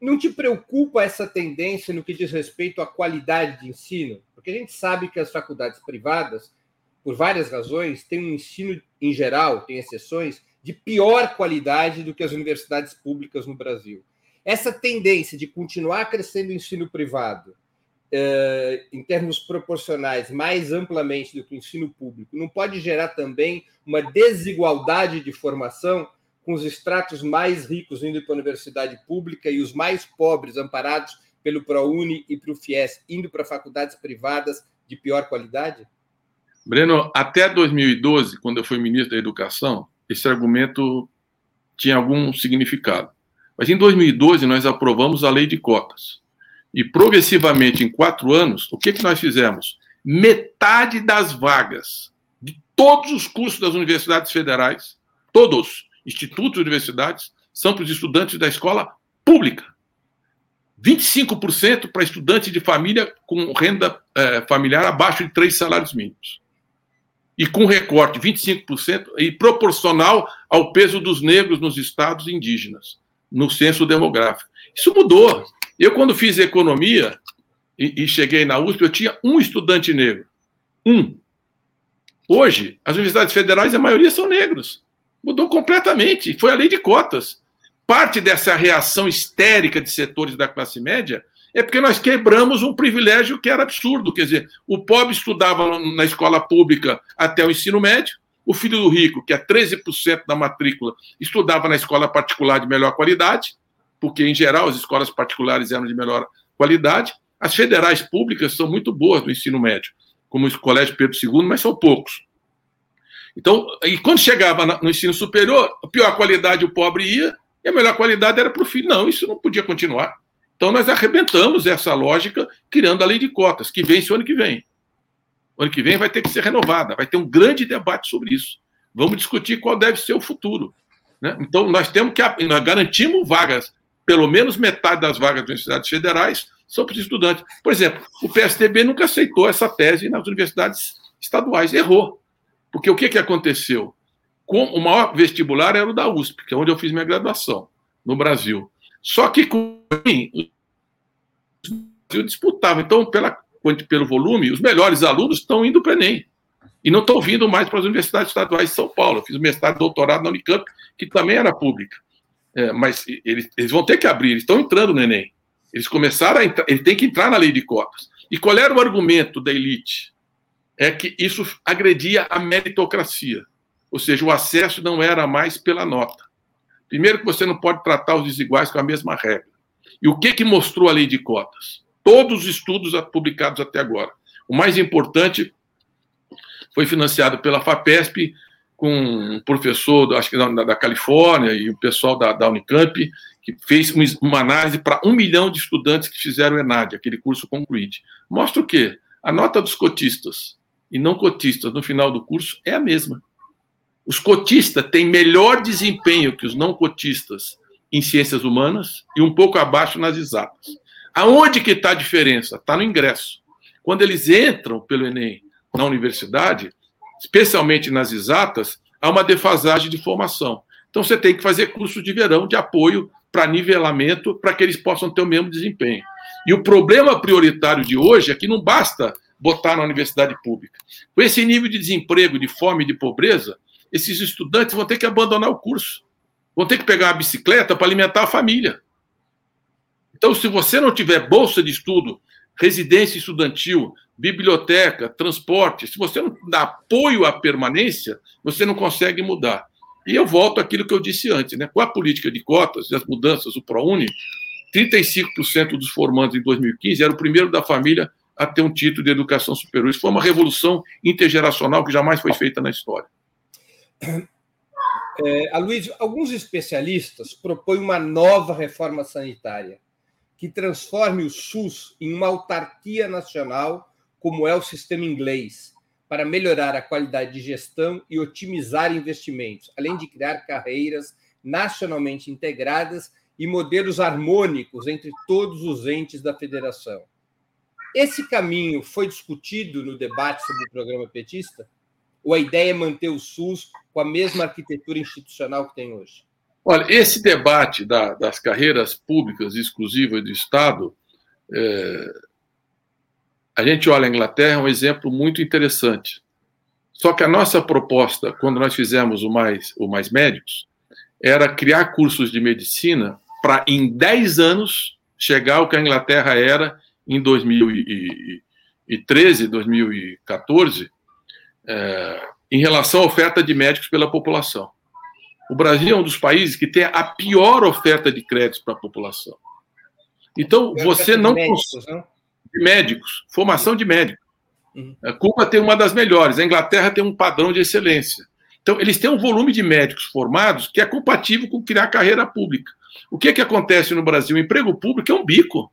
Não te preocupa essa tendência no que diz respeito à qualidade de ensino? Porque a gente sabe que as faculdades privadas, por várias razões, têm um ensino em geral, tem exceções, de pior qualidade do que as universidades públicas no Brasil. Essa tendência de continuar crescendo o ensino privado eh, em termos proporcionais mais amplamente do que o ensino público não pode gerar também uma desigualdade de formação com os estratos mais ricos indo para a universidade pública e os mais pobres amparados pelo ProUni e para o FIES indo para faculdades privadas de pior qualidade? Breno, até 2012, quando eu fui ministro da Educação, esse argumento tinha algum significado. Mas em 2012 nós aprovamos a lei de cotas. E progressivamente, em quatro anos, o que, que nós fizemos? Metade das vagas de todos os cursos das universidades federais, todos, institutos e universidades, são para os estudantes da escola pública. 25% para estudantes de família com renda eh, familiar abaixo de três salários mínimos. E com recorte 25% e proporcional ao peso dos negros nos estados indígenas, no censo demográfico. Isso mudou. Eu, quando fiz economia e, e cheguei na USP, eu tinha um estudante negro. Um. Hoje, as universidades federais, a maioria são negros. Mudou completamente. Foi a lei de cotas. Parte dessa reação histérica de setores da classe média é porque nós quebramos um privilégio que era absurdo. Quer dizer, o pobre estudava na escola pública até o ensino médio, o filho do rico, que é 13% da matrícula, estudava na escola particular de melhor qualidade, porque, em geral, as escolas particulares eram de melhor qualidade. As federais públicas são muito boas no ensino médio, como o Colégio Pedro II, mas são poucos. Então, e quando chegava no ensino superior, a pior qualidade o pobre ia e a melhor qualidade era para o filho. Não, isso não podia continuar. Então, nós arrebentamos essa lógica, criando a lei de cotas, que vence o ano que vem. O ano que vem vai ter que ser renovada, vai ter um grande debate sobre isso. Vamos discutir qual deve ser o futuro. Né? Então, nós temos que nós garantimos vagas, pelo menos metade das vagas das universidades federais são para os estudantes. Por exemplo, o PSDB nunca aceitou essa tese nas universidades estaduais, errou. Porque o que, que aconteceu? Com, o maior vestibular era o da USP, que é onde eu fiz minha graduação, no Brasil. Só que com eu disputava. Então, pela, pelo volume, os melhores alunos estão indo para o Enem. E não estão vindo mais para as universidades estaduais de São Paulo. Eu fiz mestrado doutorado na Unicamp, que também era pública. É, mas eles, eles, vão ter que abrir, eles estão entrando no Enem. Eles começaram a entrar, ele tem que entrar na lei de cotas. E qual era o argumento da elite? é que isso agredia a meritocracia, ou seja, o acesso não era mais pela nota. Primeiro que você não pode tratar os desiguais com a mesma regra. E o que que mostrou a lei de cotas? Todos os estudos publicados até agora. O mais importante foi financiado pela FAPESP, com um professor, acho que da, da Califórnia, e o pessoal da, da Unicamp, que fez uma análise para um milhão de estudantes que fizeram o ENAD, aquele curso concluído. Mostra o quê? A nota dos cotistas e não cotistas no final do curso é a mesma. Os cotistas têm melhor desempenho que os não cotistas em ciências humanas e um pouco abaixo nas exatas. Aonde que está a diferença? Está no ingresso. Quando eles entram pelo Enem na universidade, especialmente nas exatas, há uma defasagem de formação. Então você tem que fazer cursos de verão de apoio para nivelamento para que eles possam ter o mesmo desempenho. E o problema prioritário de hoje é que não basta botar na universidade pública. Com esse nível de desemprego, de fome e de pobreza, esses estudantes vão ter que abandonar o curso. Vão ter que pegar uma bicicleta para alimentar a família. Então, se você não tiver bolsa de estudo, residência estudantil, biblioteca, transporte, se você não dá apoio à permanência, você não consegue mudar. E eu volto àquilo que eu disse antes, né? Com a política de cotas e as mudanças do ProUni, 35% dos formandos em 2015 era o primeiro da família a ter um título de educação superior. Isso foi uma revolução intergeracional que jamais foi feita na história. É, Aloysio, alguns especialistas propõem uma nova reforma sanitária que transforme o SUS em uma autarquia nacional, como é o sistema inglês, para melhorar a qualidade de gestão e otimizar investimentos, além de criar carreiras nacionalmente integradas e modelos harmônicos entre todos os entes da federação. Esse caminho foi discutido no debate sobre o programa petista? Ou a ideia é manter o SUS com a mesma arquitetura institucional que tem hoje? Olha, esse debate da, das carreiras públicas exclusivas do Estado, é, a gente olha a Inglaterra, é um exemplo muito interessante. Só que a nossa proposta, quando nós fizemos o Mais, o mais Médicos, era criar cursos de medicina para, em 10 anos, chegar ao que a Inglaterra era em 2013, 2014, é, em relação à oferta de médicos pela população. O Brasil é um dos países que tem a pior oferta de créditos para a população. Então, você não. Médicos, não? De médicos, formação de médicos. Uhum. A Cuba tem uma das melhores, a Inglaterra tem um padrão de excelência. Então, eles têm um volume de médicos formados que é compatível com criar carreira pública. O que, é que acontece no Brasil? O emprego público é um bico.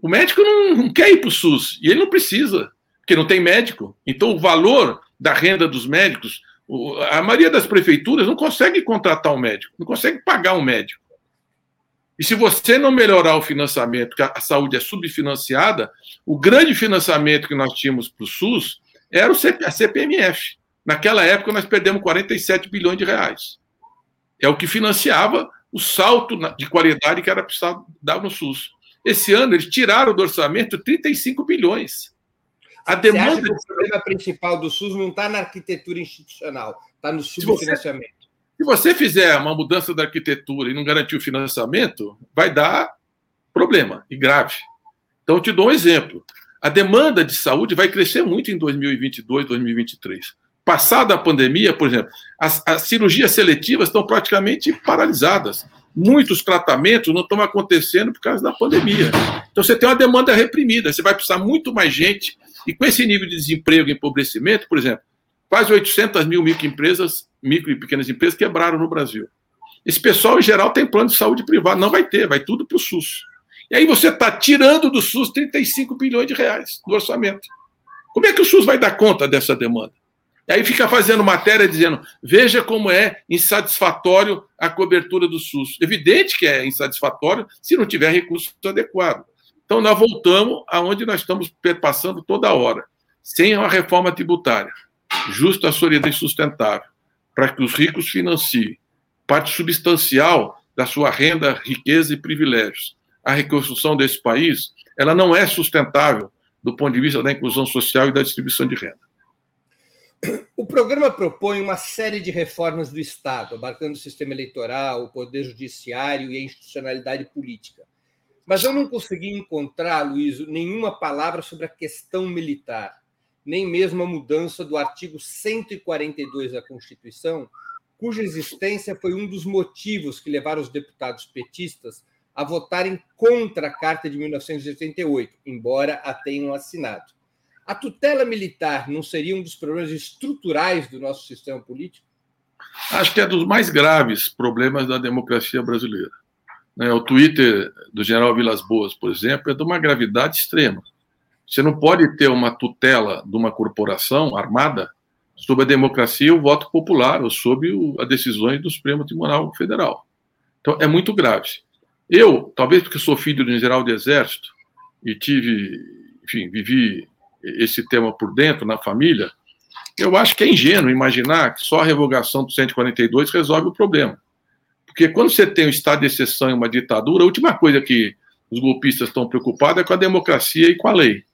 O médico não, não quer ir para o SUS e ele não precisa, porque não tem médico. Então, o valor da renda dos médicos, a maioria das prefeituras não consegue contratar um médico, não consegue pagar um médico. E se você não melhorar o financiamento, que a saúde é subfinanciada, o grande financiamento que nós tínhamos para o SUS era a CPMF. Naquela época, nós perdemos 47 bilhões de reais. É o que financiava o salto de qualidade que era precisado dar no SUS. Esse ano, eles tiraram do orçamento 35 bilhões. A demanda. Você acha que o problema principal do SUS não está na arquitetura institucional, está no subfinanciamento. Se você fizer uma mudança da arquitetura e não garantir o financiamento, vai dar problema e grave. Então, eu te dou um exemplo. A demanda de saúde vai crescer muito em 2022, 2023. Passada a pandemia, por exemplo, as, as cirurgias seletivas estão praticamente paralisadas. Muitos tratamentos não estão acontecendo por causa da pandemia. Então, você tem uma demanda reprimida, você vai precisar muito mais gente. E com esse nível de desemprego e empobrecimento, por exemplo, quase 800 mil microempresas, micro e pequenas empresas quebraram no Brasil. Esse pessoal, em geral, tem plano de saúde privado. Não vai ter, vai tudo para o SUS. E aí você está tirando do SUS 35 bilhões de reais do orçamento. Como é que o SUS vai dar conta dessa demanda? E aí fica fazendo matéria dizendo: veja como é insatisfatório a cobertura do SUS. Evidente que é insatisfatório se não tiver recurso adequado. Então, nós voltamos aonde nós estamos passando toda hora, sem uma reforma tributária justa, sólida e sustentável, para que os ricos financiem parte substancial da sua renda, riqueza e privilégios. A reconstrução desse país, ela não é sustentável do ponto de vista da inclusão social e da distribuição de renda. O programa propõe uma série de reformas do Estado, abarcando o sistema eleitoral, o poder judiciário e a institucionalidade política. Mas eu não consegui encontrar, Luiz, nenhuma palavra sobre a questão militar, nem mesmo a mudança do artigo 142 da Constituição, cuja existência foi um dos motivos que levaram os deputados petistas a votarem contra a Carta de 1988, embora a tenham assinado. A tutela militar não seria um dos problemas estruturais do nosso sistema político? Acho que é dos mais graves problemas da democracia brasileira. Né, o Twitter do general Vilas Boas, por exemplo, é de uma gravidade extrema. Você não pode ter uma tutela de uma corporação armada sobre a democracia e o voto popular, ou sobre as decisões do Supremo Tribunal Federal. Então, é muito grave. Eu, talvez porque sou filho de um general do Exército e tive, enfim, vivi esse tema por dentro, na família, eu acho que é ingênuo imaginar que só a revogação do 142 resolve o problema. Porque quando você tem um estado de exceção e uma ditadura, a última coisa que os golpistas estão preocupados é com a democracia e com a lei.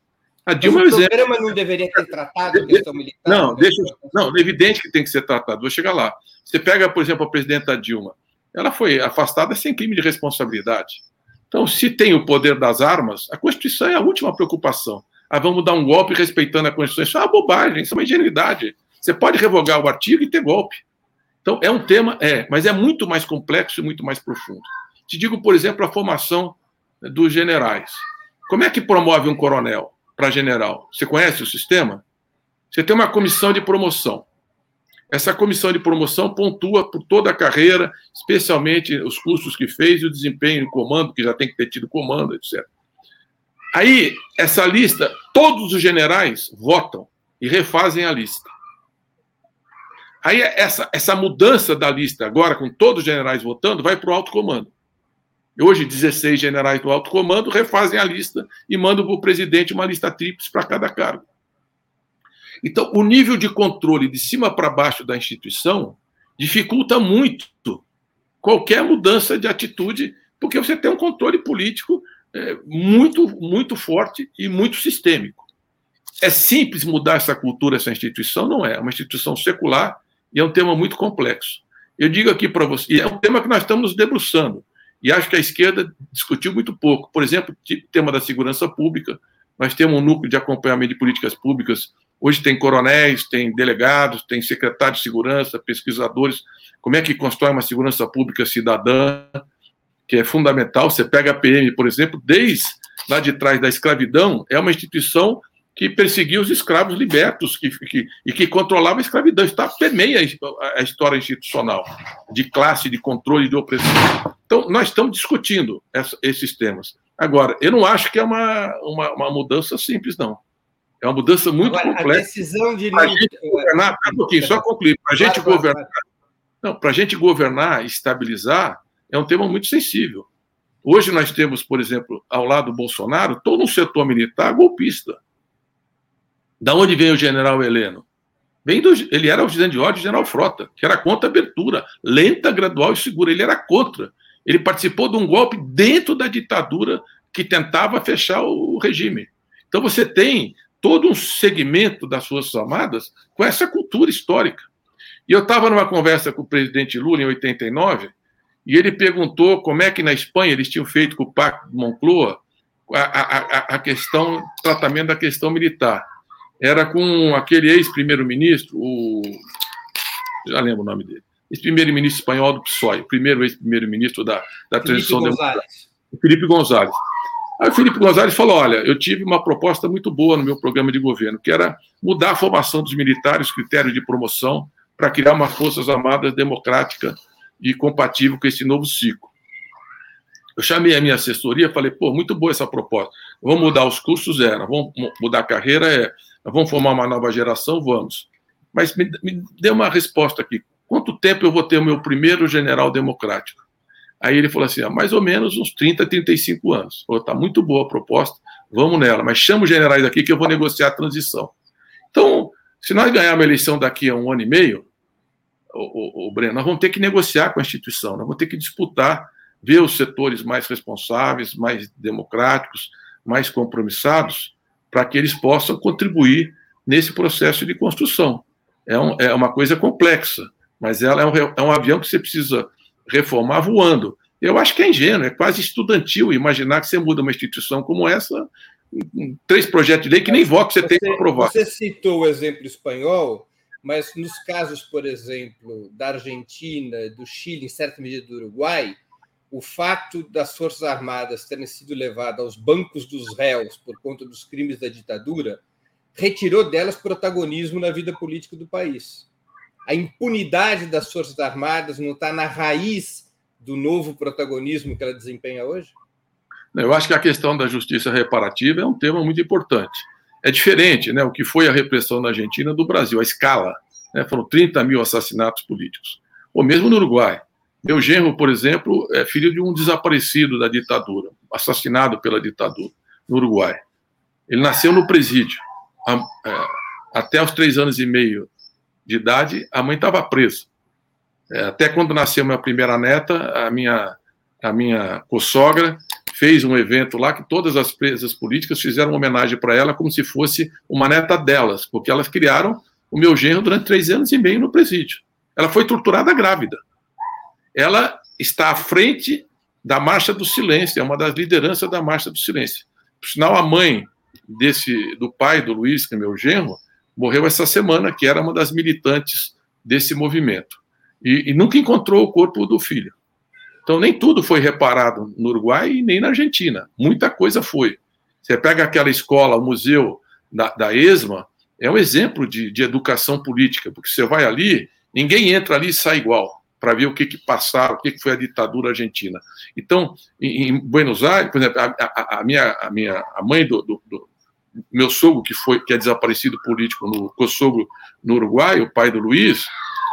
A Dilma Mas o é programa não deveria ter tratado a questão militar? Não, deixa, não, é evidente que tem que ser tratado. Vou chegar lá. Você pega, por exemplo, a presidenta Dilma. Ela foi afastada sem crime de responsabilidade. Então, se tem o poder das armas, a Constituição é a última preocupação ah, vamos dar um golpe respeitando a Constituição. Isso é uma bobagem, isso é uma ingenuidade. Você pode revogar o artigo e ter golpe. Então, é um tema, é, mas é muito mais complexo e muito mais profundo. Te digo, por exemplo, a formação dos generais. Como é que promove um coronel para general? Você conhece o sistema? Você tem uma comissão de promoção. Essa comissão de promoção pontua por toda a carreira, especialmente os cursos que fez e o desempenho em comando, que já tem que ter tido comando, etc. Aí, essa lista, todos os generais votam e refazem a lista. Aí, essa, essa mudança da lista, agora com todos os generais votando, vai para o alto comando. Hoje, 16 generais do alto comando refazem a lista e mandam para o presidente uma lista tríplice para cada cargo. Então, o nível de controle de cima para baixo da instituição dificulta muito qualquer mudança de atitude, porque você tem um controle político é, muito, muito forte e muito sistêmico. É simples mudar essa cultura, essa instituição? Não é. É uma instituição secular e é um tema muito complexo. Eu digo aqui para você, e é um tema que nós estamos debruçando, e acho que a esquerda discutiu muito pouco. Por exemplo, tema da segurança pública, nós temos um núcleo de acompanhamento de políticas públicas. Hoje tem coronéis, tem delegados, tem secretários de segurança, pesquisadores. Como é que constrói uma segurança pública cidadã? que é fundamental. Você pega a PM, por exemplo, desde lá de trás da escravidão, é uma instituição que perseguia os escravos libertos que, que, e que controlava a escravidão. Isso tá, permeia a história institucional de classe, de controle, de opressão. Então, nós estamos discutindo essa, esses temas. Agora, eu não acho que é uma, uma, uma mudança simples, não. É uma mudança muito Agora, complexa. A decisão de gente governar, um pouquinho, só concluir. Para a gente claro, governar, claro. não, para a gente governar, estabilizar, é um tema muito sensível. Hoje nós temos, por exemplo, ao lado do Bolsonaro, todo um setor militar golpista. Da onde veio o general Heleno? Do, ele era o presidente de ordem general Frota, que era contra a abertura, lenta, gradual e segura. Ele era contra. Ele participou de um golpe dentro da ditadura que tentava fechar o regime. Então você tem todo um segmento das Forças Armadas com essa cultura histórica. E eu estava numa conversa com o presidente Lula em 89, e ele perguntou como é que na Espanha eles tinham feito com o Pacto de Moncloa a, a, a questão, tratamento da questão militar era com aquele ex-primeiro-ministro, o. Já lembro o nome dele. Ex-primeiro-ministro espanhol do PSOE, o primeiro ex-primeiro-ministro da, da transição democrática. Felipe González. Aí o Felipe González falou: olha, eu tive uma proposta muito boa no meu programa de governo, que era mudar a formação dos militares, critérios de promoção, para criar uma Forças Armadas democrática e compatível com esse novo ciclo. Eu chamei a minha assessoria, falei, pô, muito boa essa proposta. Vamos mudar os cursos? Era. Vamos mudar a carreira? É. Vamos formar uma nova geração? Vamos. Mas me, me dê uma resposta aqui. Quanto tempo eu vou ter o meu primeiro general democrático? Aí ele falou assim: ah, mais ou menos uns 30, 35 anos. Falou: tá muito boa a proposta, vamos nela, mas chama os generais aqui que eu vou negociar a transição. Então, se nós ganharmos a eleição daqui a um ano e meio, o, o, o Breno, nós vamos ter que negociar com a instituição, nós vamos ter que disputar, ver os setores mais responsáveis, mais democráticos, mais compromissados, para que eles possam contribuir nesse processo de construção. É, um, é uma coisa complexa, mas ela é um, é um avião que você precisa reformar voando. Eu acho que é ingênuo, é quase estudantil imaginar que você muda uma instituição como essa, três projetos de lei que nem voto você, você tem para aprovar. Você citou o exemplo espanhol, mas nos casos, por exemplo, da Argentina, do Chile, em certa medida do Uruguai, o fato das Forças Armadas terem sido levadas aos bancos dos réus por conta dos crimes da ditadura retirou delas protagonismo na vida política do país. A impunidade das Forças Armadas não está na raiz do novo protagonismo que ela desempenha hoje? Eu acho que a questão da justiça reparativa é um tema muito importante. É diferente, né? O que foi a repressão na Argentina do Brasil, a escala. Né? Foram 30 mil assassinatos políticos. Ou mesmo no Uruguai. Meu genro, por exemplo, é filho de um desaparecido da ditadura, assassinado pela ditadura, no Uruguai. Ele nasceu no presídio. É, até os três anos e meio de idade, a mãe estava presa. É, até quando nasceu minha primeira neta, a minha, a minha co-sogra fez um evento lá que todas as presas políticas fizeram homenagem para ela como se fosse uma neta delas, porque elas criaram o meu genro durante três anos e meio no presídio. Ela foi torturada grávida ela está à frente da Marcha do Silêncio, é uma das lideranças da Marcha do Silêncio. Por sinal, a mãe desse do pai do Luiz, que é meu genro, morreu essa semana, que era uma das militantes desse movimento. E, e nunca encontrou o corpo do filho. Então, nem tudo foi reparado no Uruguai e nem na Argentina. Muita coisa foi. Você pega aquela escola, o museu da, da ESMA, é um exemplo de, de educação política, porque você vai ali, ninguém entra ali e sai igual para ver o que, que passaram, o que, que foi a ditadura argentina. Então, em, Buenos Aires, por exemplo, a, a, a, minha, a minha a mãe do, do, do, meu sogro, que foi que é desaparecido político no co-sogro no Uruguai, o pai do Luiz,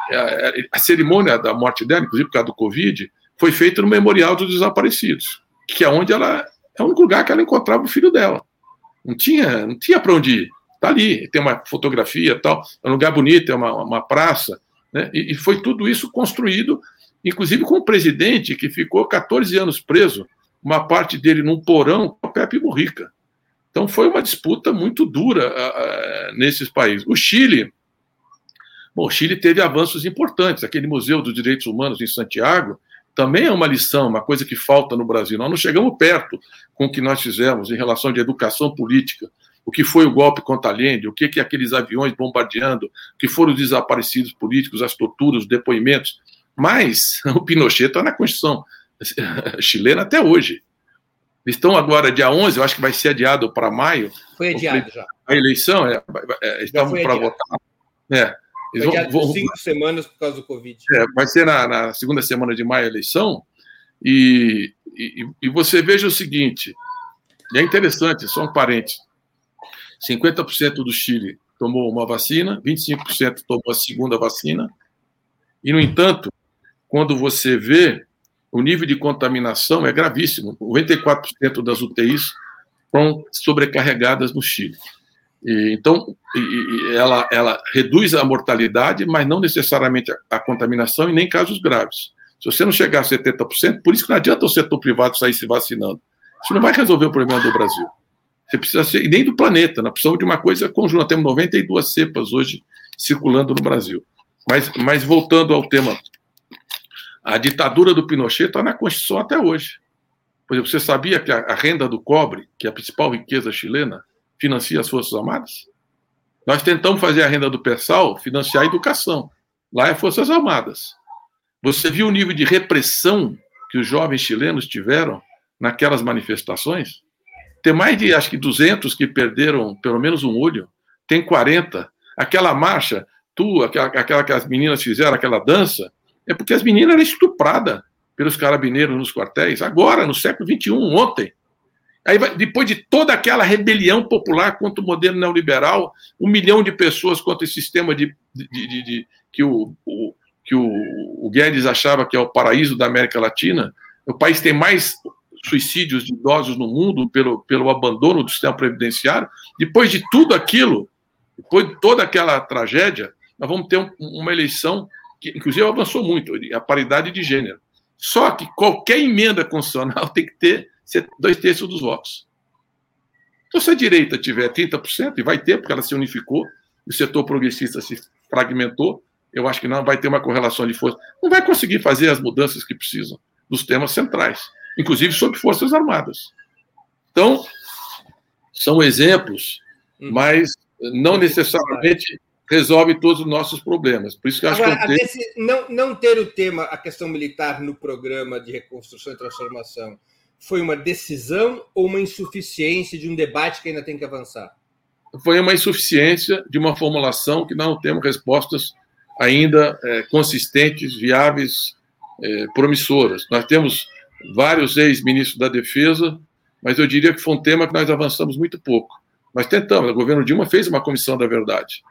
a, é, é, a cerimônia da morte dela, inclusive por causa do Covid, foi feita no Memorial dos Desaparecidos, que é onde ela é o único lugar que ela encontrava o filho dela. Não tinha, não tinha para onde ir. Está ali, tem uma fotografia, tal, é um lugar bonito, é uma, uma praça. Né? E, e foi tudo isso construído, inclusive com o presidente que ficou 14 anos preso, uma parte dele num porão com o Pepe Mujica. Então foi uma disputa muito dura nesses países. O Chile, bom, o Chile teve avanços importantes. Aquele Museu dos Direitos Humanos em Santiago também é uma lição, uma coisa que falta no Brasil. Nós não chegamos perto com o que nós fizemos em relação de educação política, o que foi o golpe contra Allende, o que, que aqueles aviões bombardeando, o que foram os desaparecidos políticos, as torturas, os depoimentos. Mas o Pinochet está na Constituição chilena até hoje. Estão agora, dia 11, eu acho que vai ser adiado para maio. Foi adiado já. A eleição, é, é, estavam para votar. É, eles foi vão, vão, cinco semanas por causa do Covid. É, vai ser na, na, segunda semana de maio a eleição. E, e, e você veja o seguinte: é interessante, só um parente. 50% do Chile tomou uma vacina, 25% tomou a segunda vacina. E, no entanto, quando você vê o nível de contaminação é gravíssimo. 94% das UTIs estão sobrecarregadas no Chile. E, então, e, ela, ela reduz a mortalidade, mas não necessariamente a, a, contaminação e nem casos graves. Se você não chegar a 70%, por isso que não adianta o setor privado sair se vacinando. Isso não vai resolver o problema do Brasil. Você precisa ser, e nem do planeta, nós precisamos de uma coisa conjunta. Temos 92 cepas hoje circulando no Brasil. Mas, mas voltando ao tema a ditadura do Pinochet está na Constituição até hoje. Por exemplo, você sabia que a, renda do cobre, que é a principal riqueza chilena, financia as Forças Armadas? Nós tentamos fazer a renda do Persal financiar a educação. Lá é Forças Armadas. Você viu o nível de repressão que os jovens chilenos tiveram naquelas manifestações? Tem mais de, acho que, 200 que perderam pelo menos um olho. Tem 40. Aquela marcha, tu, aquela, aquela que as meninas fizeram, aquela dança, é porque as meninas eram estupradas pelos carabineiros nos quartéis, agora, no século XXI, ontem. Aí, depois de toda aquela rebelião popular contra o modelo neoliberal, um milhão de pessoas contra esse sistema de, de, de, de que, o, o, que o, o Guedes achava que é o paraíso da América Latina, o país tem mais suicídios de idosos no mundo pelo, pelo abandono do sistema previdenciário. Depois de tudo aquilo, depois de toda aquela tragédia, nós vamos ter um, uma eleição que inclusive avançou muito, a paridade de gênero. Só que qualquer emenda constitucional tem que ter dois terços dos votos. Então, se a direita tiver 30%, e vai ter, porque ela se unificou, o setor progressista se fragmentou, eu acho que não vai ter uma correlação de força. Não vai conseguir fazer as mudanças que precisam dos temas centrais, inclusive sobre Forças Armadas. Então, são exemplos, hum. mas não necessariamente resolve todos os nossos problemas. Por isso que acho Agora, que não, não ter o tema, a questão militar no programa de reconstrução e transformação, foi uma decisão ou uma insuficiência de um debate que ainda tem que avançar? Foi uma insuficiência de uma formulação que não temos respostas ainda é, consistentes, viáveis, é, promissoras. Nós temos vários ex-ministros da Defesa, mas eu diria que foi um tema que nós avançamos muito pouco. Mas tentamos, o governo Dilma fez uma comissão da verdade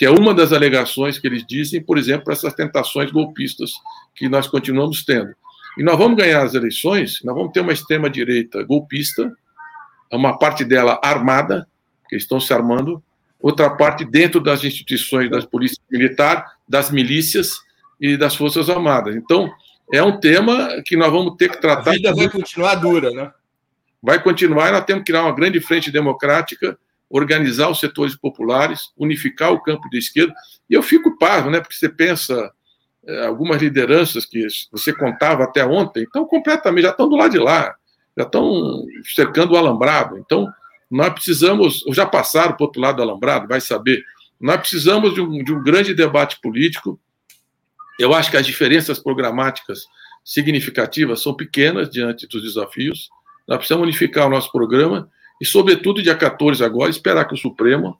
que é uma das alegações que eles dizem, por exemplo, essas tentações golpistas que nós continuamos tendo. E nós vamos ganhar as eleições, nós vamos ter uma extrema-direita golpista, uma parte dela armada, que estão se armando, outra parte dentro das instituições das polícias militar, das milícias e das forças armadas. Então, é um tema que nós vamos ter que tratar. A vida vai continuar dura, né? Vai continuar, nós temos que criar uma grande frente democrática organizar os setores populares, unificar o campo de esquerda. E eu fico parvo, né? Porque você pensa é, algumas lideranças que você contava até ontem, estão completamente, já estão do lado de lá, já estão cercando o alambrado. Então, nós precisamos, ou já passaram para o outro lado do alambrado, vai saber. Nós precisamos de um, de um grande debate político. Eu acho que as diferenças programáticas significativas são pequenas diante dos desafios. Nós precisamos unificar o nosso programa e, sobretudo, dia 14 agora, esperar que o Supremo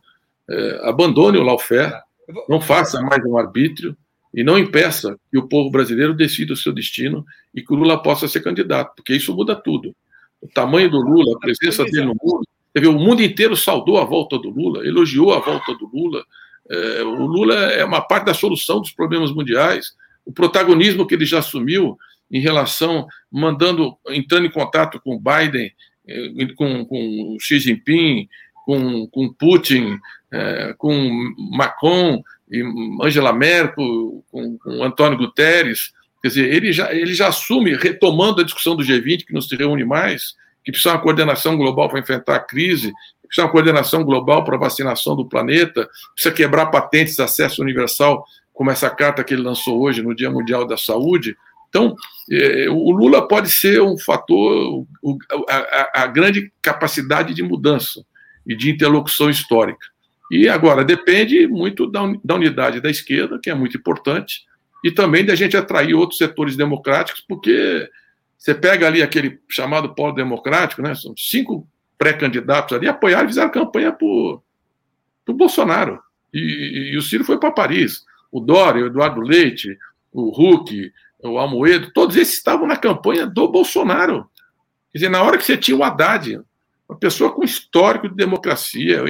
é, abandone o lawfare, não faça mais um arbítrio e não impeça que o povo brasileiro decida o seu destino e que o Lula possa ser candidato, porque isso muda tudo. O tamanho do Lula, a presença dele no mundo. o mundo inteiro saudou a volta do Lula, elogiou a volta do Lula. É, o Lula é uma parte da solução dos problemas mundiais. O protagonismo que ele já assumiu em relação, mandando, entrando em contato com Biden com, com Xi Jinping, com, com Putin, é, com Macron, e Angela Merkel, com, com Antônio Guterres. Quer dizer, ele já, ele já assume, retomando a discussão do G20, que não se reúne mais, que precisa uma coordenação global para enfrentar a crise, precisa uma coordenação global para a vacinação do planeta, precisa quebrar patentes de acesso universal, como essa carta que ele lançou hoje no Dia Mundial da Saúde. Então, é, o Lula pode ser um fator, a, a, grande capacidade de mudança e de interlocução histórica. E agora, depende muito da unidade da esquerda, que é muito importante, e também da gente atrair outros setores democráticos, porque Você pega ali aquele chamado Polo Democrático, né? São cinco pré-candidatos ali, apoiaram e fizeram campanha por, por Bolsonaro. E, e, o Ciro foi para Paris. O Dória, o Eduardo Leite, o Huck, o Almoedo, todos esses estavam na campanha do Bolsonaro. Quer dizer, na hora que você tinha o Haddad, uma pessoa com histórico de democracia,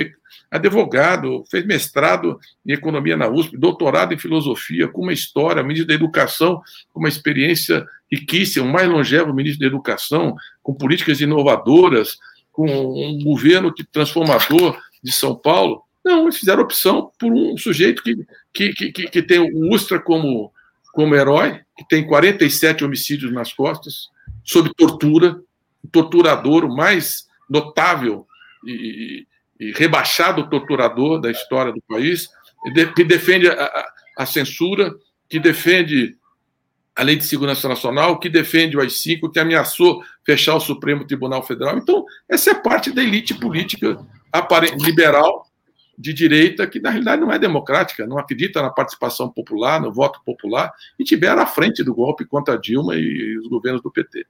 advogado, fez mestrado em economia na USP, doutorado em filosofia, com uma história, ministro da Educação, com uma experiência riquíssima, o mais longevo ministro da Educação, com políticas inovadoras, com um governo que transformador de São Paulo. Não, eles fizeram opção por um sujeito que, que, que, que tem o Ustra como, como herói, que tem 47 homicídios nas costas, sob tortura, o torturador o mais notável e, e rebaixado torturador da história do país, que defende a, a censura, que defende a Lei de Segurança Nacional, que defende o AI-5, que ameaçou fechar o Supremo Tribunal Federal. Então, essa é parte da elite política liberal de direita, que na realidade não é democrática, não acredita na participação popular, no voto popular, e tiveram à frente do golpe contra Dilma e os governos do PT.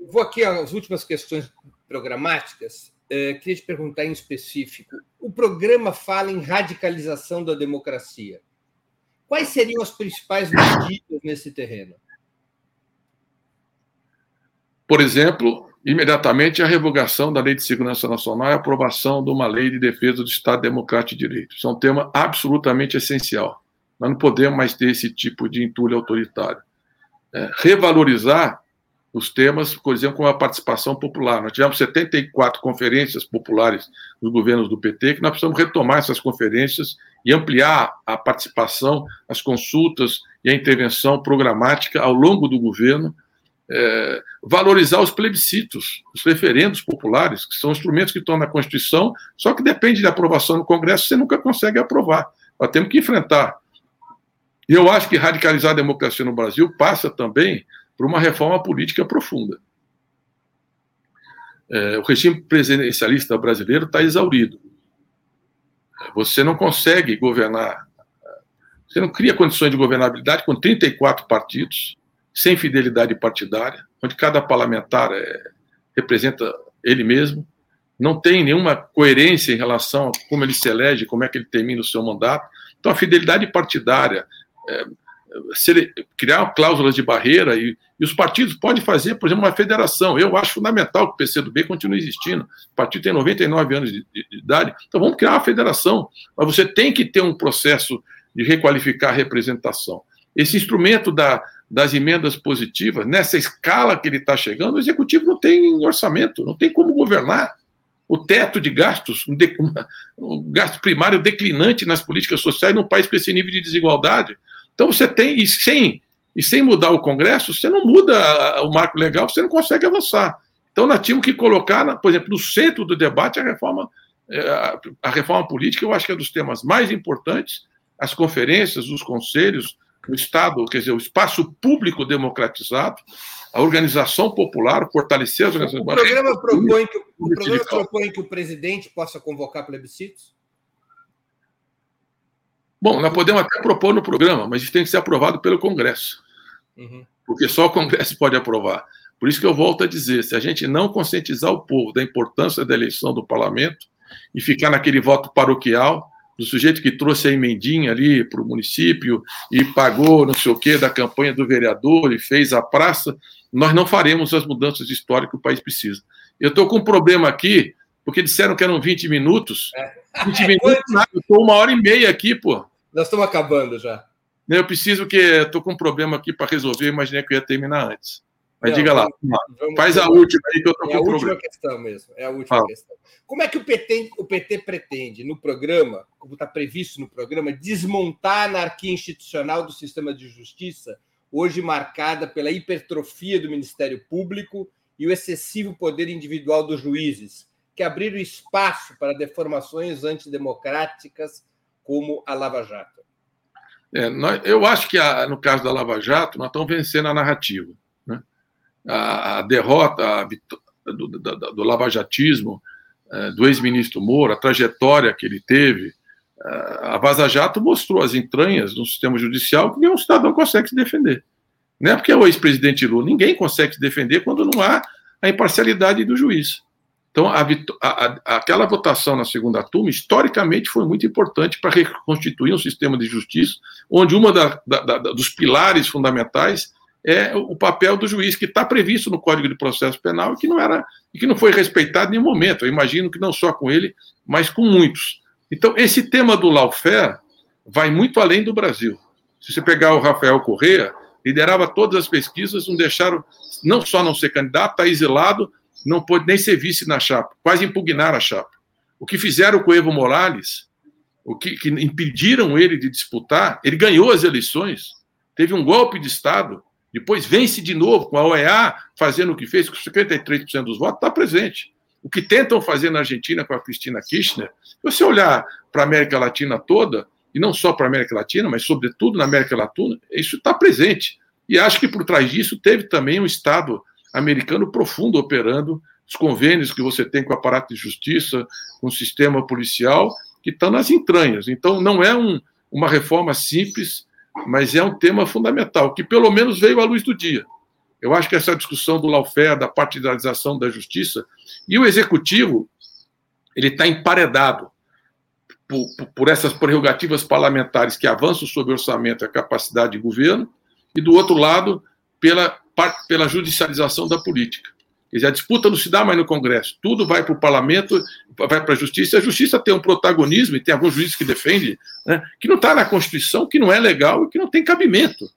Vou aqui às últimas questões programáticas. É, queria te perguntar em específico: o programa fala em radicalização da democracia. Quais seriam as principais medidas nesse terreno? Por exemplo, imediatamente a revogação da Lei de Segurança Nacional e a aprovação de uma lei de defesa do Estado Democrático de Direito. Isso é um tema absolutamente essencial. Nós não podemos mais ter esse tipo de entulho autoritário. É, revalorizar os temas, exemplo, com a participação popular. Nós tivemos 74 conferências populares nos governos do PT, que nós precisamos retomar essas conferências e ampliar a participação, as consultas e a intervenção programática ao longo do governo, é, valorizar os plebiscitos, os referendos populares, que são instrumentos que estão na Constituição, só que depende da aprovação no Congresso, você nunca consegue aprovar. Nós temos que enfrentar. E eu acho que radicalizar a democracia no Brasil passa também por uma reforma política profunda. É, o regime presidencialista brasileiro está exaurido. Você não consegue governar, você não cria condições de governabilidade com 34 partidos, sem fidelidade partidária, onde cada parlamentar é, representa ele mesmo, não tem nenhuma coerência em relação a como ele se elege, como é que ele termina o seu mandato. Então, a fidelidade partidária, é, criar cláusulas de barreira e, e, os partidos podem fazer, por exemplo, uma federação. Eu acho fundamental que o PCdoB continue existindo. O partido tem 99 anos de, de, de idade, então vamos criar uma federação. Mas você tem que ter um processo de requalificar a representação. Esse instrumento da, das emendas positivas, nessa escala que ele está chegando, o executivo não tem orçamento, não tem como governar. O teto de gastos, um, de, um gasto primário declinante nas políticas sociais num país com esse nível de desigualdade. Então você tem, e sem, e sem mudar o Congresso, você não muda o marco legal, você não consegue avançar. Então nós tínhamos que colocar, por exemplo, no centro do debate a reforma, é, a reforma política, eu acho que é dos temas mais importantes, as conferências, os conselhos, o Estado, quer dizer, o espaço público democratizado, a organização popular, fortalecer as organizações. O programa propõe que o, programa propõe que o presidente possa convocar plebiscitos? Bom, nós podemos até propor no programa, mas isso tem que ser aprovado pelo Congresso. Uhum. Porque só o Congresso pode aprovar. Por isso que eu volto a dizer: se a gente não conscientizar o povo da importância da eleição do parlamento e ficar naquele voto paroquial, do sujeito que trouxe a emendinha ali para o município e pagou não sei o quê da campanha do vereador e fez a praça, nós não faremos as mudanças históricas que o país precisa. Eu estou com um problema aqui, porque disseram que eram 20 minutos. 20 é. minutos, nada, eu estou uma hora e meia aqui, pô. Nós estamos acabando já. Eu preciso que. Estou com um problema aqui para resolver, imaginei que eu ia terminar antes. Mas Não, diga lá, vamos, faz a última aí que eu estou é com É a última questão mesmo. É a última ah. questão. Como é que o PT, o PT pretende, no programa, como está previsto no programa, desmontar a anarquia institucional do sistema de justiça, hoje marcada pela hipertrofia do Ministério Público e o excessivo poder individual dos juízes, que abriram espaço para deformações antidemocráticas como a Lava Jato? É, nós, eu acho que a, no caso da Lava Jato, nós estamos vencendo a narrativa. Né? A, a, derrota a, do, do, do lavajatismo, é, do ex-ministro Moura, a trajetória que ele teve, é, a Vaza Jato mostrou as entranhas do sistema judicial que nenhum cidadão consegue se defender. Não é porque é o ex-presidente Lula. Ninguém consegue se defender quando não há a imparcialidade do juiz. Então, a, a, aquela votação na segunda turma, historicamente, foi muito importante para reconstituir um sistema de justiça, onde da, dos pilares fundamentais é o papel do juiz, que está previsto no Código de Processo Penal e que não era e que não foi respeitado em nenhum momento. Eu imagino que não só com ele, mas com muitos. Então, esse tema do lawfare vai muito além do Brasil. Se você pegar o Rafael Correa, liderava todas as pesquisas, não deixaram, não só não ser candidato, está exilado, não pôde nem ser vice na chapa, quase impugnaram a chapa. O que fizeram com o Evo Morales, o que, que impediram ele de disputar, ele ganhou as eleições, teve um golpe de Estado, depois vence de novo com a OEA fazendo o que fez, com 53% dos votos, está presente. O que tentam fazer na Argentina com a Cristina Kirchner, se você olhar para a América Latina toda, e não só para a América Latina, mas sobretudo na América Latina, isso está presente. E acho que por trás disso teve também um Estado americano profundo operando, os convênios que você tem com o aparato de justiça, com o sistema policial, que estão nas entranhas. Então, não é um, uma reforma simples, mas é um tema fundamental, que pelo menos veio à luz do dia. Eu acho que essa discussão do lawfare, da partidarização da justiça, e o executivo, ele está emparedado por, por, essas prerrogativas parlamentares que avançam sobre o orçamento e a capacidade de governo, e do outro lado, pela pela judicialização da política. Quer dizer, a disputa não se dá mais no Congresso, tudo vai para o parlamento, vai para a justiça. A justiça tem um protagonismo, e tem alguns juízes que defendem, né, que não está na Constituição, que não é legal e que não tem cabimento.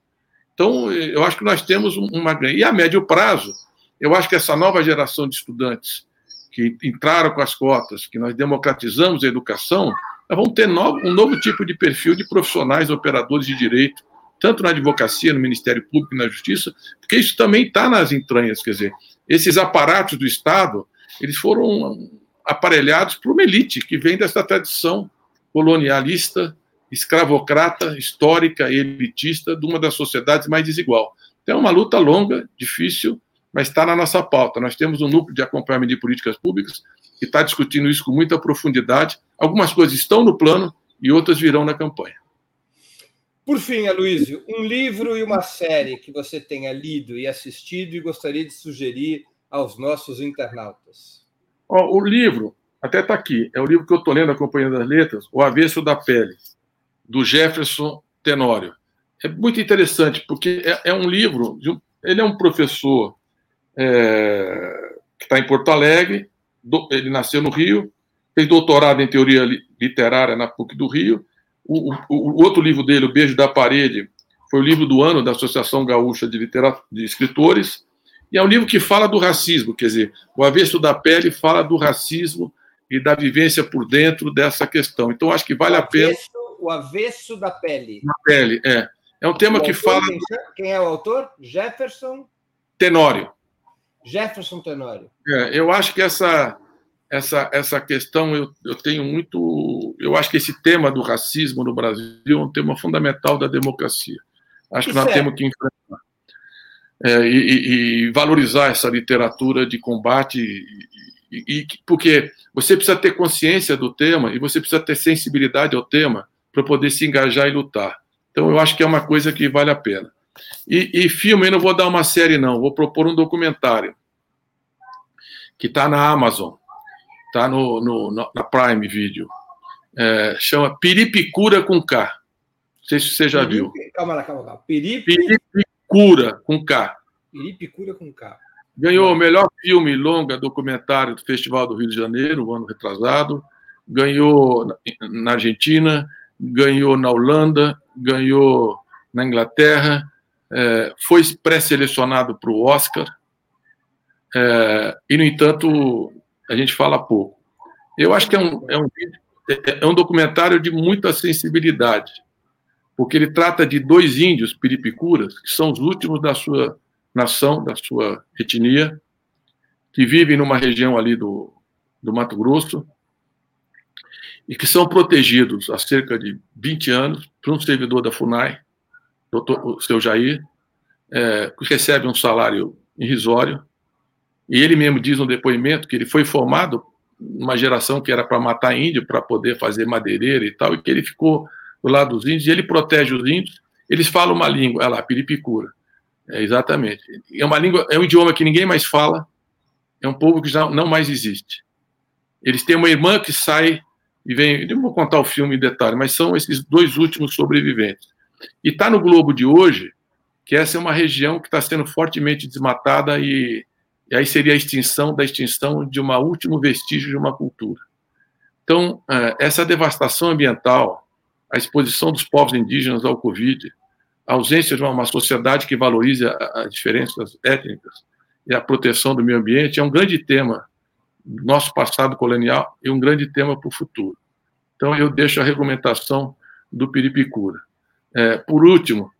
Então, eu acho que nós temos uma. E a médio prazo, eu acho que essa nova geração de estudantes que entraram com as cotas, que nós democratizamos a educação, vão ter um novo tipo de perfil de profissionais, operadores de direito, tanto na advocacia, no Ministério Público e na Justiça, porque isso também está nas entranhas, quer dizer, esses aparatos do Estado, eles foram aparelhados por uma elite que vem dessa tradição colonialista, escravocrata, histórica elitista de uma das sociedades mais desigual. Então é uma luta longa, difícil, mas está na nossa pauta. Nós temos um núcleo de acompanhamento de políticas públicas que está discutindo isso com muita profundidade. Algumas coisas estão no plano e outras virão na campanha. Por fim, Aloysio, um livro e uma série que você tenha lido e assistido e gostaria de sugerir aos nossos internautas. Oh, o livro, até está aqui, é o livro que eu estou lendo, acompanhando as letras, O Avesso da Pele, do Jefferson Tenório. É muito interessante, porque é, é um livro, um, ele é um professor é, que está em Porto Alegre, do, ele nasceu no Rio, fez doutorado em teoria literária na PUC do Rio, o, o, o, outro livro dele, O Beijo da Parede, foi o livro do ano da Associação Gaúcha de, Literatura, de Escritores, e é um livro que fala do racismo, quer dizer, o avesso da pele fala do racismo e da vivência por dentro dessa questão. Então, acho que vale a pena. O avesso da pele. Da pele, é. É um tema o que autor, fala. Quem é o autor? Jefferson. Tenório. Jefferson Tenório. É, eu acho que essa, essa, essa questão eu, eu tenho muito. Eu acho que esse tema do racismo no Brasil é um tema fundamental da democracia. Acho que nós certo. temos que enfrentar. É, e, e, valorizar essa literatura de combate, e, e, porque você precisa ter consciência do tema e você precisa ter sensibilidade ao tema para poder se engajar e lutar. Então, eu acho que é uma coisa que vale a pena. E, filme, eu não vou dar uma série, não, vou propor um documentário que está na Amazon tá no, no, na Prime Video. É, chama Piripicura com K. Não sei se você já viu. Calma lá, calma lá. Pirip... Piripicura com K. Piripicura com K. Ganhou o melhor filme longa documentário do Festival do Rio de Janeiro, o ano retrasado. Ganhou na Argentina, ganhou na Holanda, ganhou na Inglaterra, é, foi pré-selecionado para o Oscar. É, e, no entanto, a gente fala pouco. Eu acho que é um, é um, é um documentário de muita sensibilidade, porque ele trata de dois índios piripicuras, que são os últimos da sua nação, da sua etnia, que vivem numa região ali do, do Mato Grosso, e que são protegidos há cerca de 20 anos por um servidor da FUNAI, doutor, o seu Jair, é, que recebe um salário irrisório, e ele mesmo diz no depoimento que ele foi formado numa geração que era para matar índio, para poder fazer madeireira e tal, e que ele ficou do lado dos índios, e ele protege os índios. Eles falam uma língua, olha lá, piripicura. É, exatamente. É uma língua, é um idioma que ninguém mais fala, é um povo que já não mais existe. Eles têm uma irmã que sai e vem. Eu não vou contar o filme em detalhe, mas são esses dois últimos sobreviventes. E está no Globo de hoje que essa é uma região que está sendo fortemente desmatada e, e, aí seria a extinção da extinção de um último vestígio de uma cultura. Então, é, essa devastação ambiental, a exposição dos povos indígenas ao Covid, a ausência de uma sociedade que valorize as diferenças étnicas e a proteção do meio ambiente é um grande tema do nosso passado colonial e um grande tema para o futuro. Então, eu deixo a regulamentação do Piripicura. É, por último,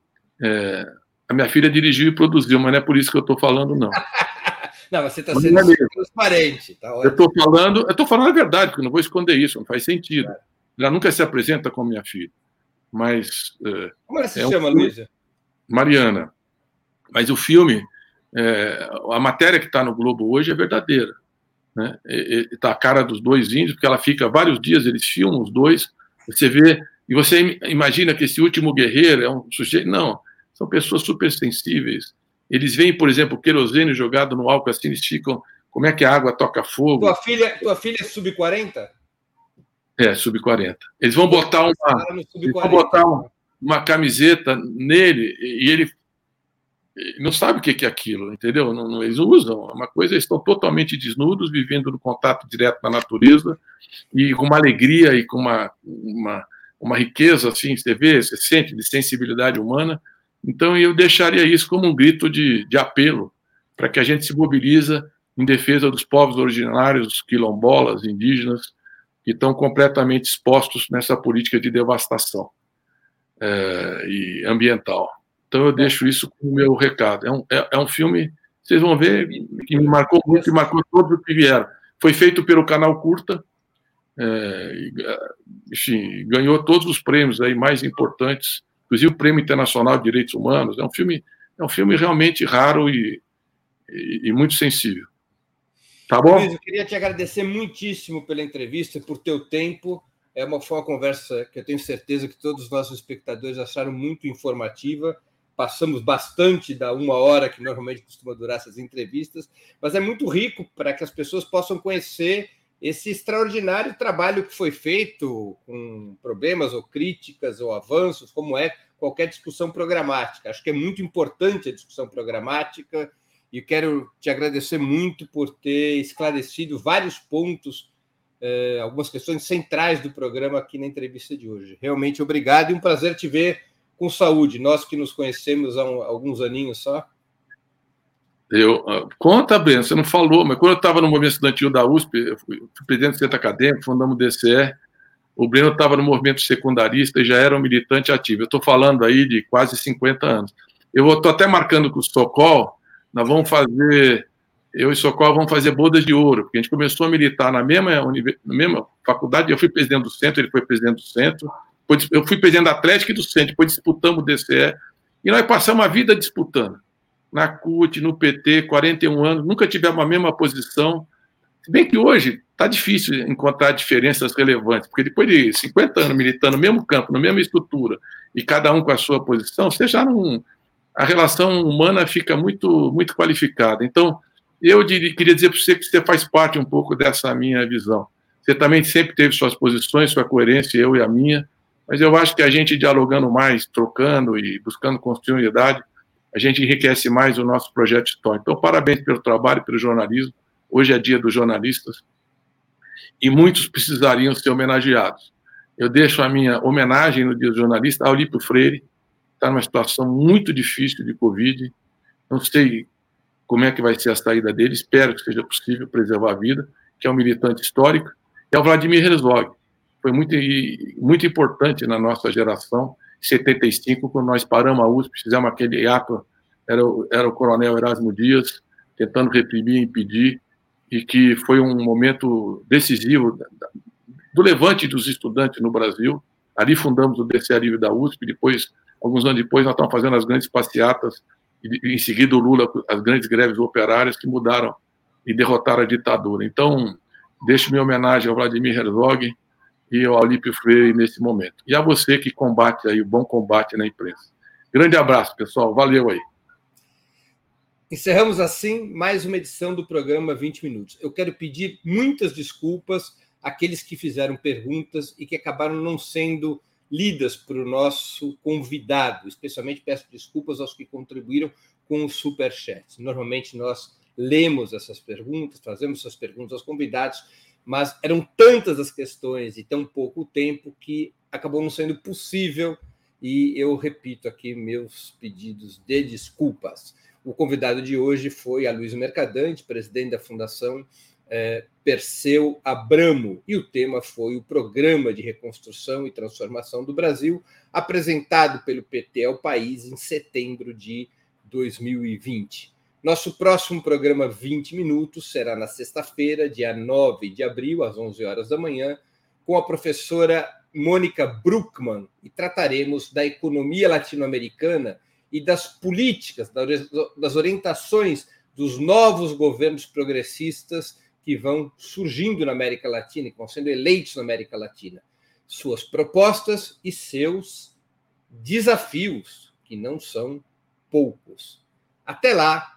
é, a minha filha dirigiu e produziu, mas não é por isso que eu estou falando, não. não, você está sendo é transparente. Tá eu estou falando, eu estou falando a verdade, porque não vou esconder isso, não faz sentido. Claro. Ela nunca se apresenta como minha filha. Mas. É, como ela se é chama, um Luísa? Mariana. Mas o filme, é, a matéria que está no Globo hoje é verdadeira. Né? Está a cara dos dois índios, porque ela fica vários dias, eles filmam os dois, você vê, e você imagina que esse último guerreiro é um sujeito. Não, são pessoas super sensíveis. Eles veem, por exemplo, querosene jogado no álcool assim, eles ficam. Como é que a água toca fogo? Tua filha, tua filha é sub-40? É, sub-40. Eles vão botar uma. Eles vão botar uma, uma camiseta nele e ele não sabe o que é aquilo, entendeu? Não, não, eles usam. É uma coisa, eles estão totalmente desnudos, vivendo no contato direto com a natureza e com uma alegria e com uma, uma, uma riqueza, assim, você vê, você sente de sensibilidade humana então, eu deixaria isso como um grito de, de apelo para que a gente se mobiliza em defesa dos povos originários, quilombolas, indígenas, que estão completamente expostos nessa política de devastação é, e ambiental. Então, eu deixo isso como meu recado. É um, é, é um filme, vocês vão ver, que me marcou muito e marcou todos os que vieram. Foi feito pelo canal Curta, é, enfim, ganhou todos os prêmios aí mais importantes inclusive o Prêmio Internacional de Direitos Humanos. É um filme, é um filme realmente raro e, e, e muito sensível. Tá bom? Luiz, eu queria te agradecer muitíssimo pela entrevista, por teu tempo. É uma, foi uma conversa que eu tenho certeza que todos os nossos espectadores acharam muito informativa. Passamos bastante da uma hora que normalmente costuma durar essas entrevistas, mas é muito rico para que as pessoas possam conhecer esse extraordinário trabalho que foi feito com problemas ou críticas ou avanços, como é qualquer discussão programática. Acho que é muito importante a discussão programática e quero te agradecer muito por ter esclarecido vários pontos, eh, algumas questões centrais do programa aqui na entrevista de hoje. Realmente obrigado e um prazer te ver com saúde. Nós que nos conhecemos há um, alguns aninhos só. Eu, ah, conta, Breno, você não falou, mas quando eu estava no movimento estudantil da USP, eu fui, fui presidente do centro acadêmico, fundamos o DCE, o Breno estava no movimento secundarista e já era um militante ativo. Eu estou falando aí de quase 50 anos. Eu estou até marcando com o Socol, nós vamos fazer, eu e o Socol vamos fazer bodas de ouro, porque a gente começou a militar na mesma, na mesma faculdade, eu fui presidente do centro, ele foi presidente do centro, eu fui presidente da Atlética e do centro, depois disputamos o DCE, e nós passamos a vida disputando na CUT, no PT, 41 anos, nunca tivemos a mesma posição. Se bem que hoje está difícil encontrar diferenças relevantes, porque depois de 50 anos militando no mesmo campo, na mesma estrutura, e cada um com a sua posição, você já não. A relação humana fica muito, muito qualificada. Então, eu diria, queria dizer para você que você faz parte um pouco dessa minha visão. Você também sempre teve suas posições, sua coerência, eu e a minha, mas eu acho que a gente dialogando mais, trocando e buscando continuidade, a gente enriquece mais o nosso projeto histórico. Então, parabéns pelo trabalho, pelo jornalismo. Hoje é dia dos jornalistas e muitos precisariam ser homenageados. Eu deixo a minha homenagem no dia do jornalista ao Lípio Freire, está numa situação muito difícil de Covid. Não sei como é que vai ser a saída dele, espero que seja possível preservar a vida, que é um militante histórico, e ao Vladimir Herzog, foi muito, muito importante na nossa geração, 75, quando nós paramos a USP, fizemos aquele ato, era, era o coronel Erasmo Dias, tentando reprimir impedir, e que foi um momento decisivo do levante dos estudantes no Brasil. Ali fundamos o DCE Livre da USP, depois, alguns anos depois, nós estamos fazendo as grandes passeatas, e em seguida o Lula, as grandes greves operárias que mudaram e derrotaram a ditadura. Então, deixo minha homenagem ao Vladimir Herzog, e ao Alípio Freire nesse momento. E a você que combate aí o bom combate na imprensa. Grande abraço, pessoal. Valeu aí. Encerramos assim mais uma edição do programa 20 Minutos. Eu quero pedir muitas desculpas àqueles que fizeram perguntas e que acabaram não sendo lidas por o nosso convidado. Especialmente peço desculpas aos que contribuíram com o super chat. Normalmente nós lemos essas perguntas, fazemos essas perguntas aos convidados, mas eram tantas as questões e tão pouco tempo que acabou não sendo possível. E eu repito aqui meus pedidos de desculpas. O convidado de hoje foi a Luiz Mercadante, presidente da Fundação é, Perseu Abramo, e o tema foi o Programa de Reconstrução e Transformação do Brasil, apresentado pelo PT ao país em setembro de 2020. Nosso próximo programa 20 Minutos será na sexta-feira, dia 9 de abril, às 11 horas da manhã, com a professora Mônica Bruckmann, e trataremos da economia latino-americana e das políticas, das orientações dos novos governos progressistas que vão surgindo na América Latina e vão sendo eleitos na América Latina. Suas propostas e seus desafios, que não são poucos. Até lá